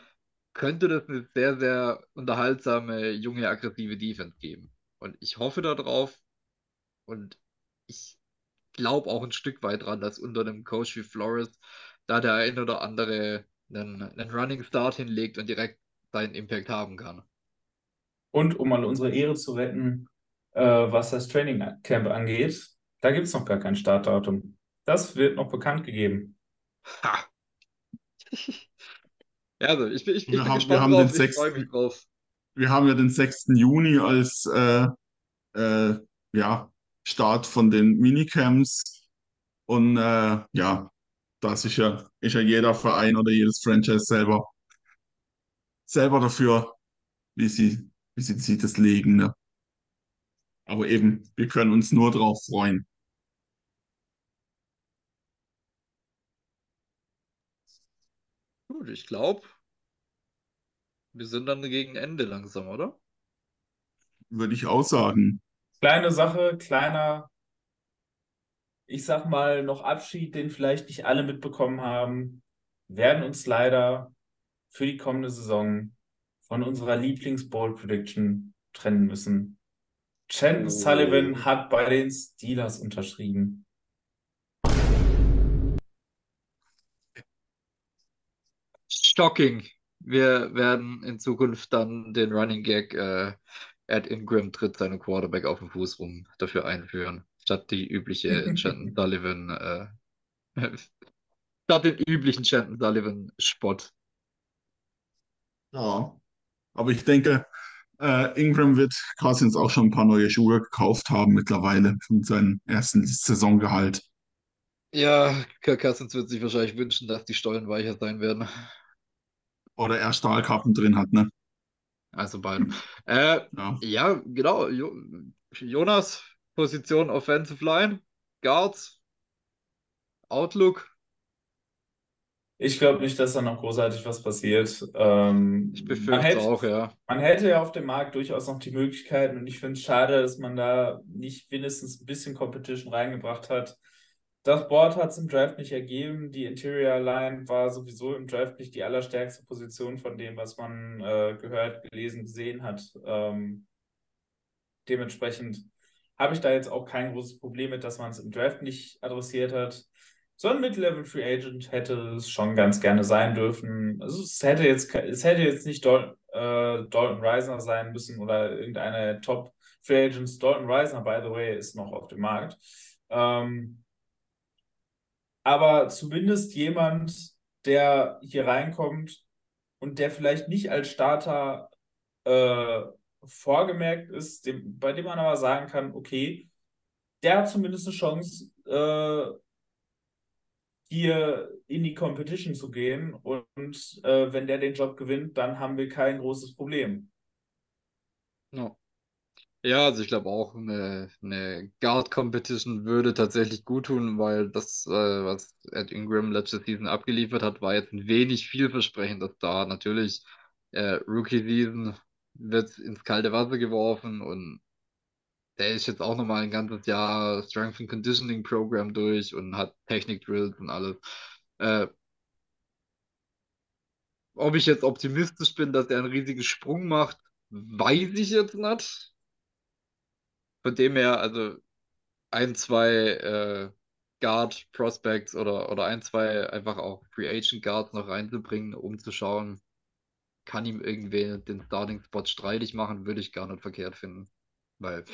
könnte das eine sehr, sehr unterhaltsame, junge, aggressive Defense geben. Und ich hoffe darauf und ich glaube auch ein Stück weit dran, dass unter einem Coach wie Flores da der ein oder andere einen, einen Running Start hinlegt und direkt seinen Impact haben kann. Und um mal unsere Ehre zu retten, äh, was das Training Camp angeht, da gibt es noch gar kein Startdatum. Das wird noch bekannt gegeben. Ha! ja, also ich bin, ich, ich Wir bin haben- gespannt wir haben drauf, den ich freue mich sechsten. drauf. Wir haben ja den 6. Juni als äh, äh, ja, Start von den Minicamps. Und äh, ja, das ist ja, ist ja jeder Verein oder jedes Franchise selber, selber dafür, wie sie, wie sie sich das legen. Ne? Aber eben, wir können uns nur drauf freuen. Gut, ich glaube, wir sind dann gegen Ende langsam, oder? Würde ich auch sagen. Kleine Sache, kleiner, ich sag mal, noch Abschied, den vielleicht nicht alle mitbekommen haben. Werden uns leider für die kommende Saison von unserer Lieblings-Bold Prediction trennen müssen. Chandon Oh. Sullivan hat bei den Steelers unterschrieben. Shocking. Wir werden in Zukunft dann den Running Gag äh, Ed Ingram tritt seinen Quarterback auf den Fuß rum dafür einführen, statt die übliche Chandon Sullivan, äh, statt den üblichen Chandon Sullivan Spott. Ja. Aber ich denke, äh, Ingram wird Cousins auch schon ein paar neue Schuhe gekauft haben mittlerweile von seinem ersten Saisongehalt. Ja, Kirk Cousins wird sich wahrscheinlich wünschen, dass die Stollen weicher sein werden. Oder er Stahlkappen drin hat, ne? Also beide. Äh, Ja. ja, genau. Jo Jonas, Position Offensive Line, Guards, Outlook. Ich glaube nicht, dass da noch großartig was passiert. Ähm, Ich man befürchte hätte, auch, ja. man hätte ja auf dem Markt durchaus noch die Möglichkeiten und ich finde es schade, dass man da nicht wenigstens ein bisschen Competition reingebracht hat. Das Board hat es im Draft nicht ergeben. Die Interior Line war sowieso im Draft nicht die allerstärkste Position von dem, was man äh, gehört, gelesen, gesehen hat. Ähm, dementsprechend habe ich da jetzt auch kein großes Problem mit, dass man es im Draft nicht adressiert hat. So ein Mid-Level Free Agent hätte es schon ganz gerne sein dürfen. Also es hätte jetzt, es hätte jetzt nicht Dal äh, Dalton Reisner sein müssen oder irgendeine Top Free Agents. Dalton Reisner, by the way, ist noch auf dem Markt. Ähm, aber zumindest jemand, der hier reinkommt und der vielleicht nicht als Starter äh, vorgemerkt ist, dem, bei dem man aber sagen kann, okay, der hat zumindest eine Chance, äh, hier in die Competition zu gehen und äh, wenn der den Job gewinnt, dann haben wir kein großes Problem. Ja. Ja, also ich glaube auch, eine, eine Guard-Competition würde tatsächlich gut tun, weil das, äh, was Ed Ingram letzte Season abgeliefert hat, war jetzt ein wenig vielversprechendes da. Natürlich, äh, Rookie-Season wird ins kalte Wasser geworfen und der ist jetzt auch nochmal ein ganzes Jahr Strength and Conditioning Program durch und hat Technik-Drills und alles. Äh, ob ich jetzt optimistisch bin, dass er einen riesigen Sprung macht, weiß ich jetzt nicht. Von dem her, also ein, zwei äh, Guard Prospects oder, oder ein, zwei einfach auch Free Agent Guards noch reinzubringen, um zu schauen, kann ihm irgendwie den Starting Spot streitig machen, würde ich gar nicht verkehrt finden. Weil,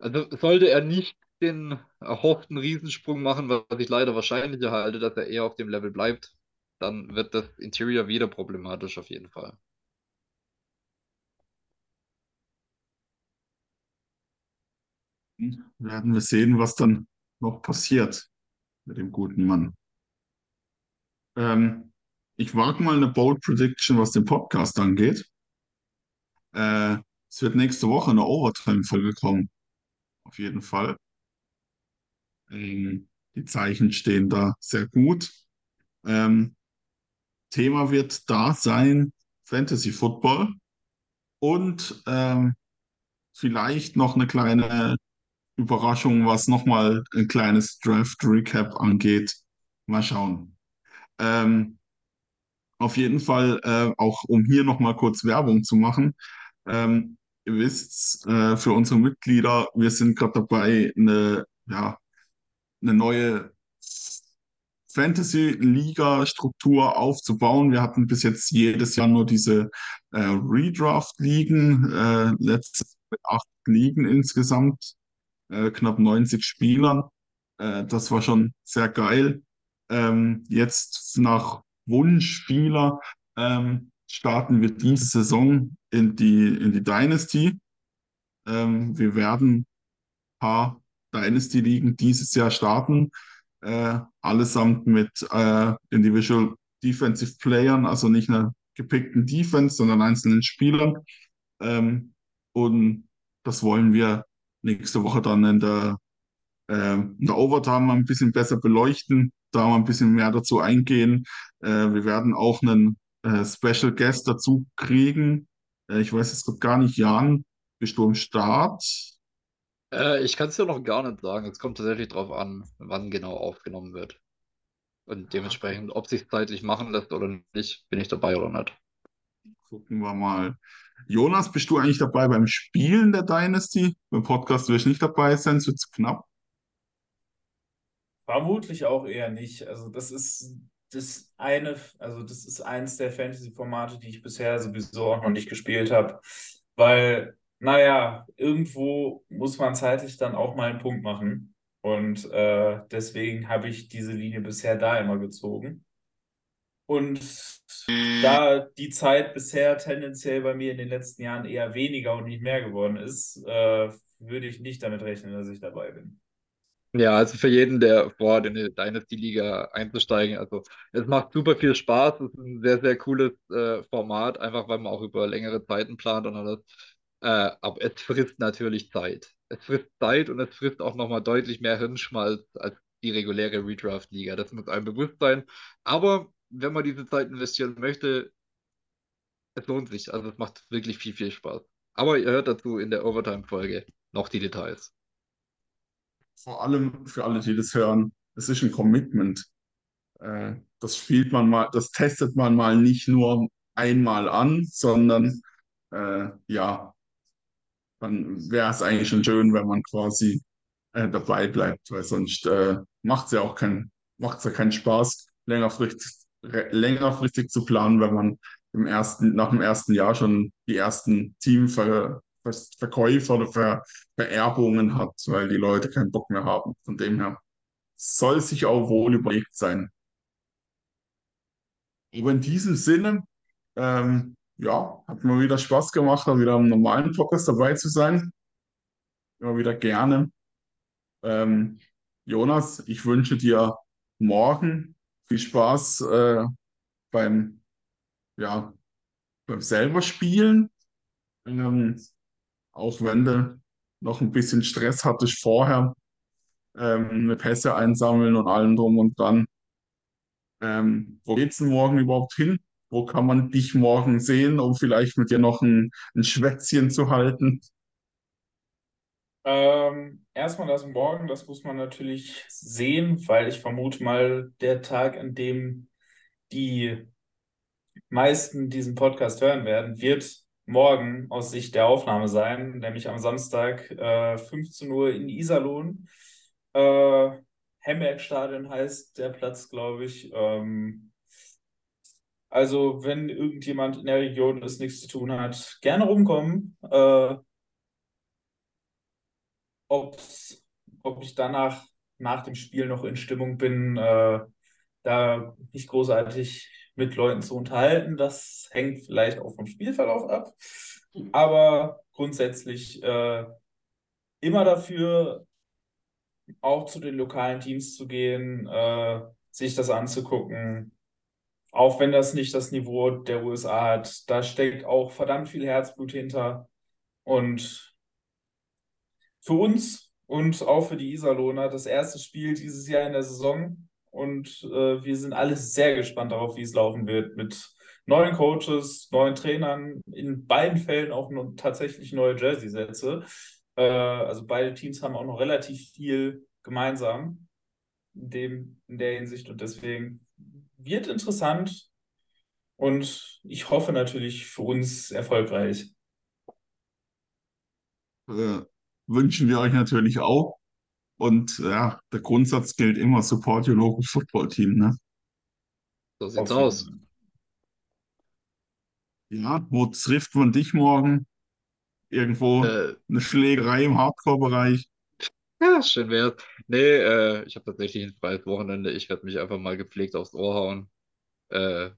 also sollte er nicht den erhofften Riesensprung machen, was ich leider wahrscheinlicher halte, dass er eher auf dem Level bleibt, dann wird das Interior wieder problematisch auf jeden Fall. Werden wir sehen, was dann noch passiert mit dem guten Mann. Ähm, ich wage mal eine Bold Prediction, was den Podcast angeht. Äh, es wird nächste Woche eine Overtime-Folge kommen. Auf jeden Fall. Ähm, die Zeichen stehen da sehr gut. Ähm, Thema wird da sein Fantasy Football und ähm, vielleicht noch eine kleine Überraschung, was nochmal ein kleines Draft Recap angeht. Mal schauen. Ähm, auf jeden Fall, äh, auch um hier nochmal kurz Werbung zu machen. Ähm, ihr wisst, äh, für unsere Mitglieder, wir sind gerade dabei, eine, ja, eine neue Fantasy-Liga-Struktur aufzubauen. Wir hatten bis jetzt jedes Jahr nur diese äh, Redraft-Ligen, äh, letztes mit acht Ligen insgesamt, äh, knapp 90 Spielern. Äh, das war schon sehr geil. Ähm, jetzt nach Wunschspieler ähm, starten wir diese Saison in die, in die Dynasty. Ähm, wir werden ein paar Dynasty-Ligen dieses Jahr starten. äh, allesamt mit äh, Individual Defensive Playern, also nicht einer gepickten Defense, sondern einzelnen Spielern. Ähm, und das wollen wir nächste Woche dann in der, äh, in der Overtime ein bisschen besser beleuchten, da mal ein bisschen mehr dazu eingehen. Äh, wir werden auch einen äh, Special Guest dazu kriegen. Äh, ich weiß jetzt grad gar nicht, Jan, bist du am Start? Äh, ich kann es dir noch gar nicht sagen. Es kommt tatsächlich drauf an, wann genau aufgenommen wird. Und dementsprechend, ob sich zeitlich machen lässt oder nicht, bin ich dabei oder nicht. Gucken wir mal. Jonas, bist du eigentlich dabei beim Spielen der Dynasty? Beim Podcast will ich nicht dabei sein, es wird knapp. Vermutlich auch eher nicht. Also das ist das eine, also das ist eins der Fantasy-Formate, die ich bisher sowieso auch noch nicht gespielt habe, weil, naja, irgendwo muss man zeitlich dann auch mal einen Punkt machen. Und äh, deswegen habe ich diese Linie bisher da immer gezogen. Und da die Zeit bisher tendenziell bei mir in den letzten Jahren eher weniger und nicht mehr geworden ist, äh, würde ich nicht damit rechnen, dass ich dabei bin. Ja, also für jeden, der vorhat, in die Dynasty-Liga einzusteigen, also es macht super viel Spaß, es ist ein sehr, sehr cooles äh, Format, einfach weil man auch über längere Zeiten plant und alles. Äh, aber es frisst natürlich Zeit. Es frisst Zeit und es frisst auch nochmal deutlich mehr Hirnschmalz als die reguläre Redraft-Liga. Das muss einem bewusst sein. Aber wenn man diese Zeit investieren möchte, es lohnt sich. Also es macht wirklich viel, viel Spaß. Aber ihr hört dazu in der Overtime-Folge noch die Details. Vor allem für alle, die das hören, es ist ein Commitment. Äh, das spielt man mal, das testet man mal nicht nur einmal an, sondern äh, ja, dann wäre es eigentlich schon schön, wenn man quasi äh, dabei bleibt, weil sonst äh, macht es ja auch keinen, macht's ja keinen Spaß, längerfristig, längerfristig zu planen, wenn man im ersten, nach dem ersten Jahr schon die ersten Teamver oder Ver Vererbungen hat, weil die Leute keinen Bock mehr haben. Von dem her soll sich auch wohl überlegt sein. Aber in diesem Sinne, ähm, ja, hat mir wieder Spaß gemacht, wieder am normalen Podcast dabei zu sein. Immer wieder gerne. Ähm, Jonas, ich wünsche dir morgen viel Spaß äh, beim, ja, beim selber Spielen. Ähm, auch wenn du noch ein bisschen Stress hattest vorher, ähm, eine Pässe einsammeln und allem drum und dran. Ähm, wo geht's denn morgen überhaupt hin? Wo kann man dich morgen sehen, um vielleicht mit dir noch ein, ein Schwätzchen zu halten? Ähm, erstmal das Morgen, das muss man natürlich sehen, weil ich vermute mal, der Tag, an dem die meisten diesen Podcast hören werden, wird morgen aus Sicht der Aufnahme sein, nämlich am Samstag äh, 15 Uhr in Iserlohn. Äh, Hemmerk-Stadion heißt der Platz, glaube ich. Ähm, also, wenn irgendjemand in der Region ist, nichts zu tun hat, gerne rumkommen. Äh, ob's, ob ich danach nach dem Spiel noch in Stimmung bin, äh, da nicht großartig mit Leuten zu unterhalten. Das hängt vielleicht auch vom Spielverlauf ab. Aber grundsätzlich äh, immer dafür, auch zu den lokalen Teams zu gehen, äh, sich das anzugucken. Auch wenn das nicht das Niveau der USA hat, da steckt auch verdammt viel Herzblut hinter. Und für uns und auch für die Iserlohner das erste Spiel dieses Jahr in der Saison. Und äh, wir sind alle sehr gespannt darauf, wie es laufen wird mit neuen Coaches, neuen Trainern, in beiden Fällen auch tatsächlich neue Jersey-Sätze. Äh, also beide Teams haben auch noch relativ viel gemeinsam in dem, in der Hinsicht und deswegen wird interessant und ich hoffe natürlich für uns erfolgreich. Äh, wünschen wir euch natürlich auch. Und ja, der Grundsatz gilt immer, support your local football team, ne? So sieht's Auf aus. Ja, wo trifft man dich morgen? Irgendwo Äh, eine Schlägerei im Hardcore-Bereich? ja, schön wär's. Nee, äh, ich habe tatsächlich ein freies Wochenende. Ich werde mich einfach mal gepflegt aufs Ohr hauen. Äh,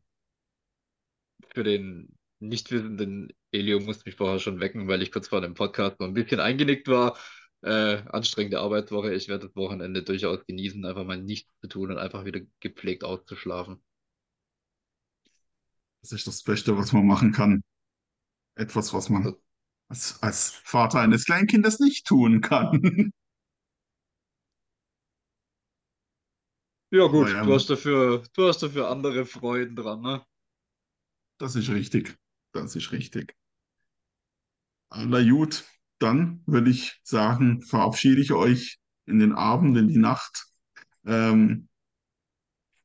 für den nicht wissenden Elio musste mich vorher schon wecken, weil ich kurz vor dem Podcast so ein bisschen eingenickt war. äh, anstrengende Arbeitswoche. Ich werde das Wochenende durchaus genießen, einfach mal nichts zu tun und einfach wieder gepflegt auszuschlafen. Das ist das Beste, was man machen kann. Etwas, was man als, als Vater eines Kleinkindes nicht tun kann. Ja, gut, ja, du hast dafür, du hast dafür andere Freuden dran, ne? das ist richtig. Das ist richtig. Na gut, dann würde ich sagen, verabschiede ich euch in den Abend, in die Nacht. Ähm,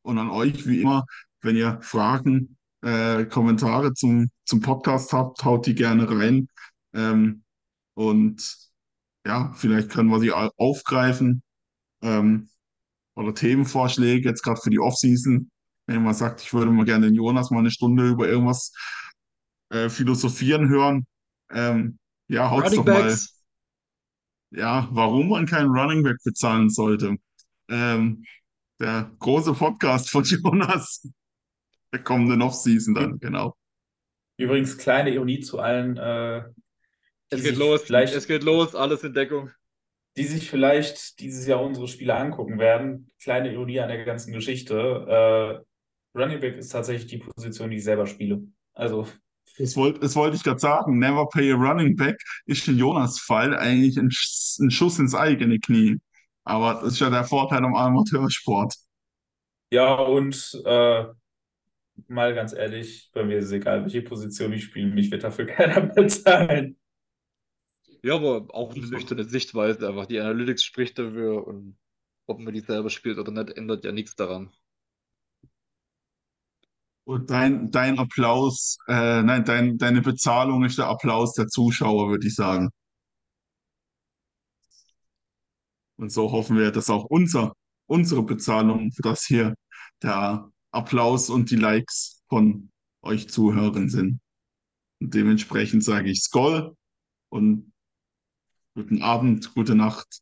und an euch, wie immer, wenn ihr Fragen, äh, Kommentare zum, zum Podcast habt, haut die gerne rein. Ähm, und ja, vielleicht können wir sie au- aufgreifen. Ähm, oder Themenvorschläge, jetzt gerade für die Offseason. Wenn man sagt, ich würde mal gerne den Jonas mal eine Stunde über irgendwas äh, philosophieren hören. Ähm, ja, haut's Running doch mal. Ja, warum man keinen Running Back bezahlen sollte. Ähm, der große Podcast von Jonas der kommenden Offseason dann, genau. Übrigens, kleine Ironie zu allen, äh, Es geht los, vielleicht, es geht los, alles in Deckung. die sich vielleicht dieses Jahr unsere Spiele angucken werden. Kleine Ironie an der ganzen Geschichte. Äh, Running Back ist tatsächlich die Position, die ich selber spiele. Also, Das wollte das wollte ich gerade sagen. Never pay a running back ist in Jonas Fall eigentlich ein, Sch- ein Schuss ins eigene Knie. Aber das ist ja der Vorteil am Amateursport. ja, und äh, mal ganz ehrlich, bei mir ist es egal, welche Position ich spiele, mich wird dafür keiner bezahlen. Ja, aber auch eine nüchterne Sichtweise, einfach die Analytics spricht dafür und ob man die selber spielt oder nicht, ändert ja nichts daran. Und dein, dein Applaus, äh, nein, dein, deine Bezahlung ist der Applaus der Zuschauer, würde ich sagen. Und so hoffen wir, dass auch unser, unsere Bezahlung für das hier der Applaus und die Likes von euch Zuhörern sind. Und dementsprechend sage ich Skoll und guten Abend, gute Nacht.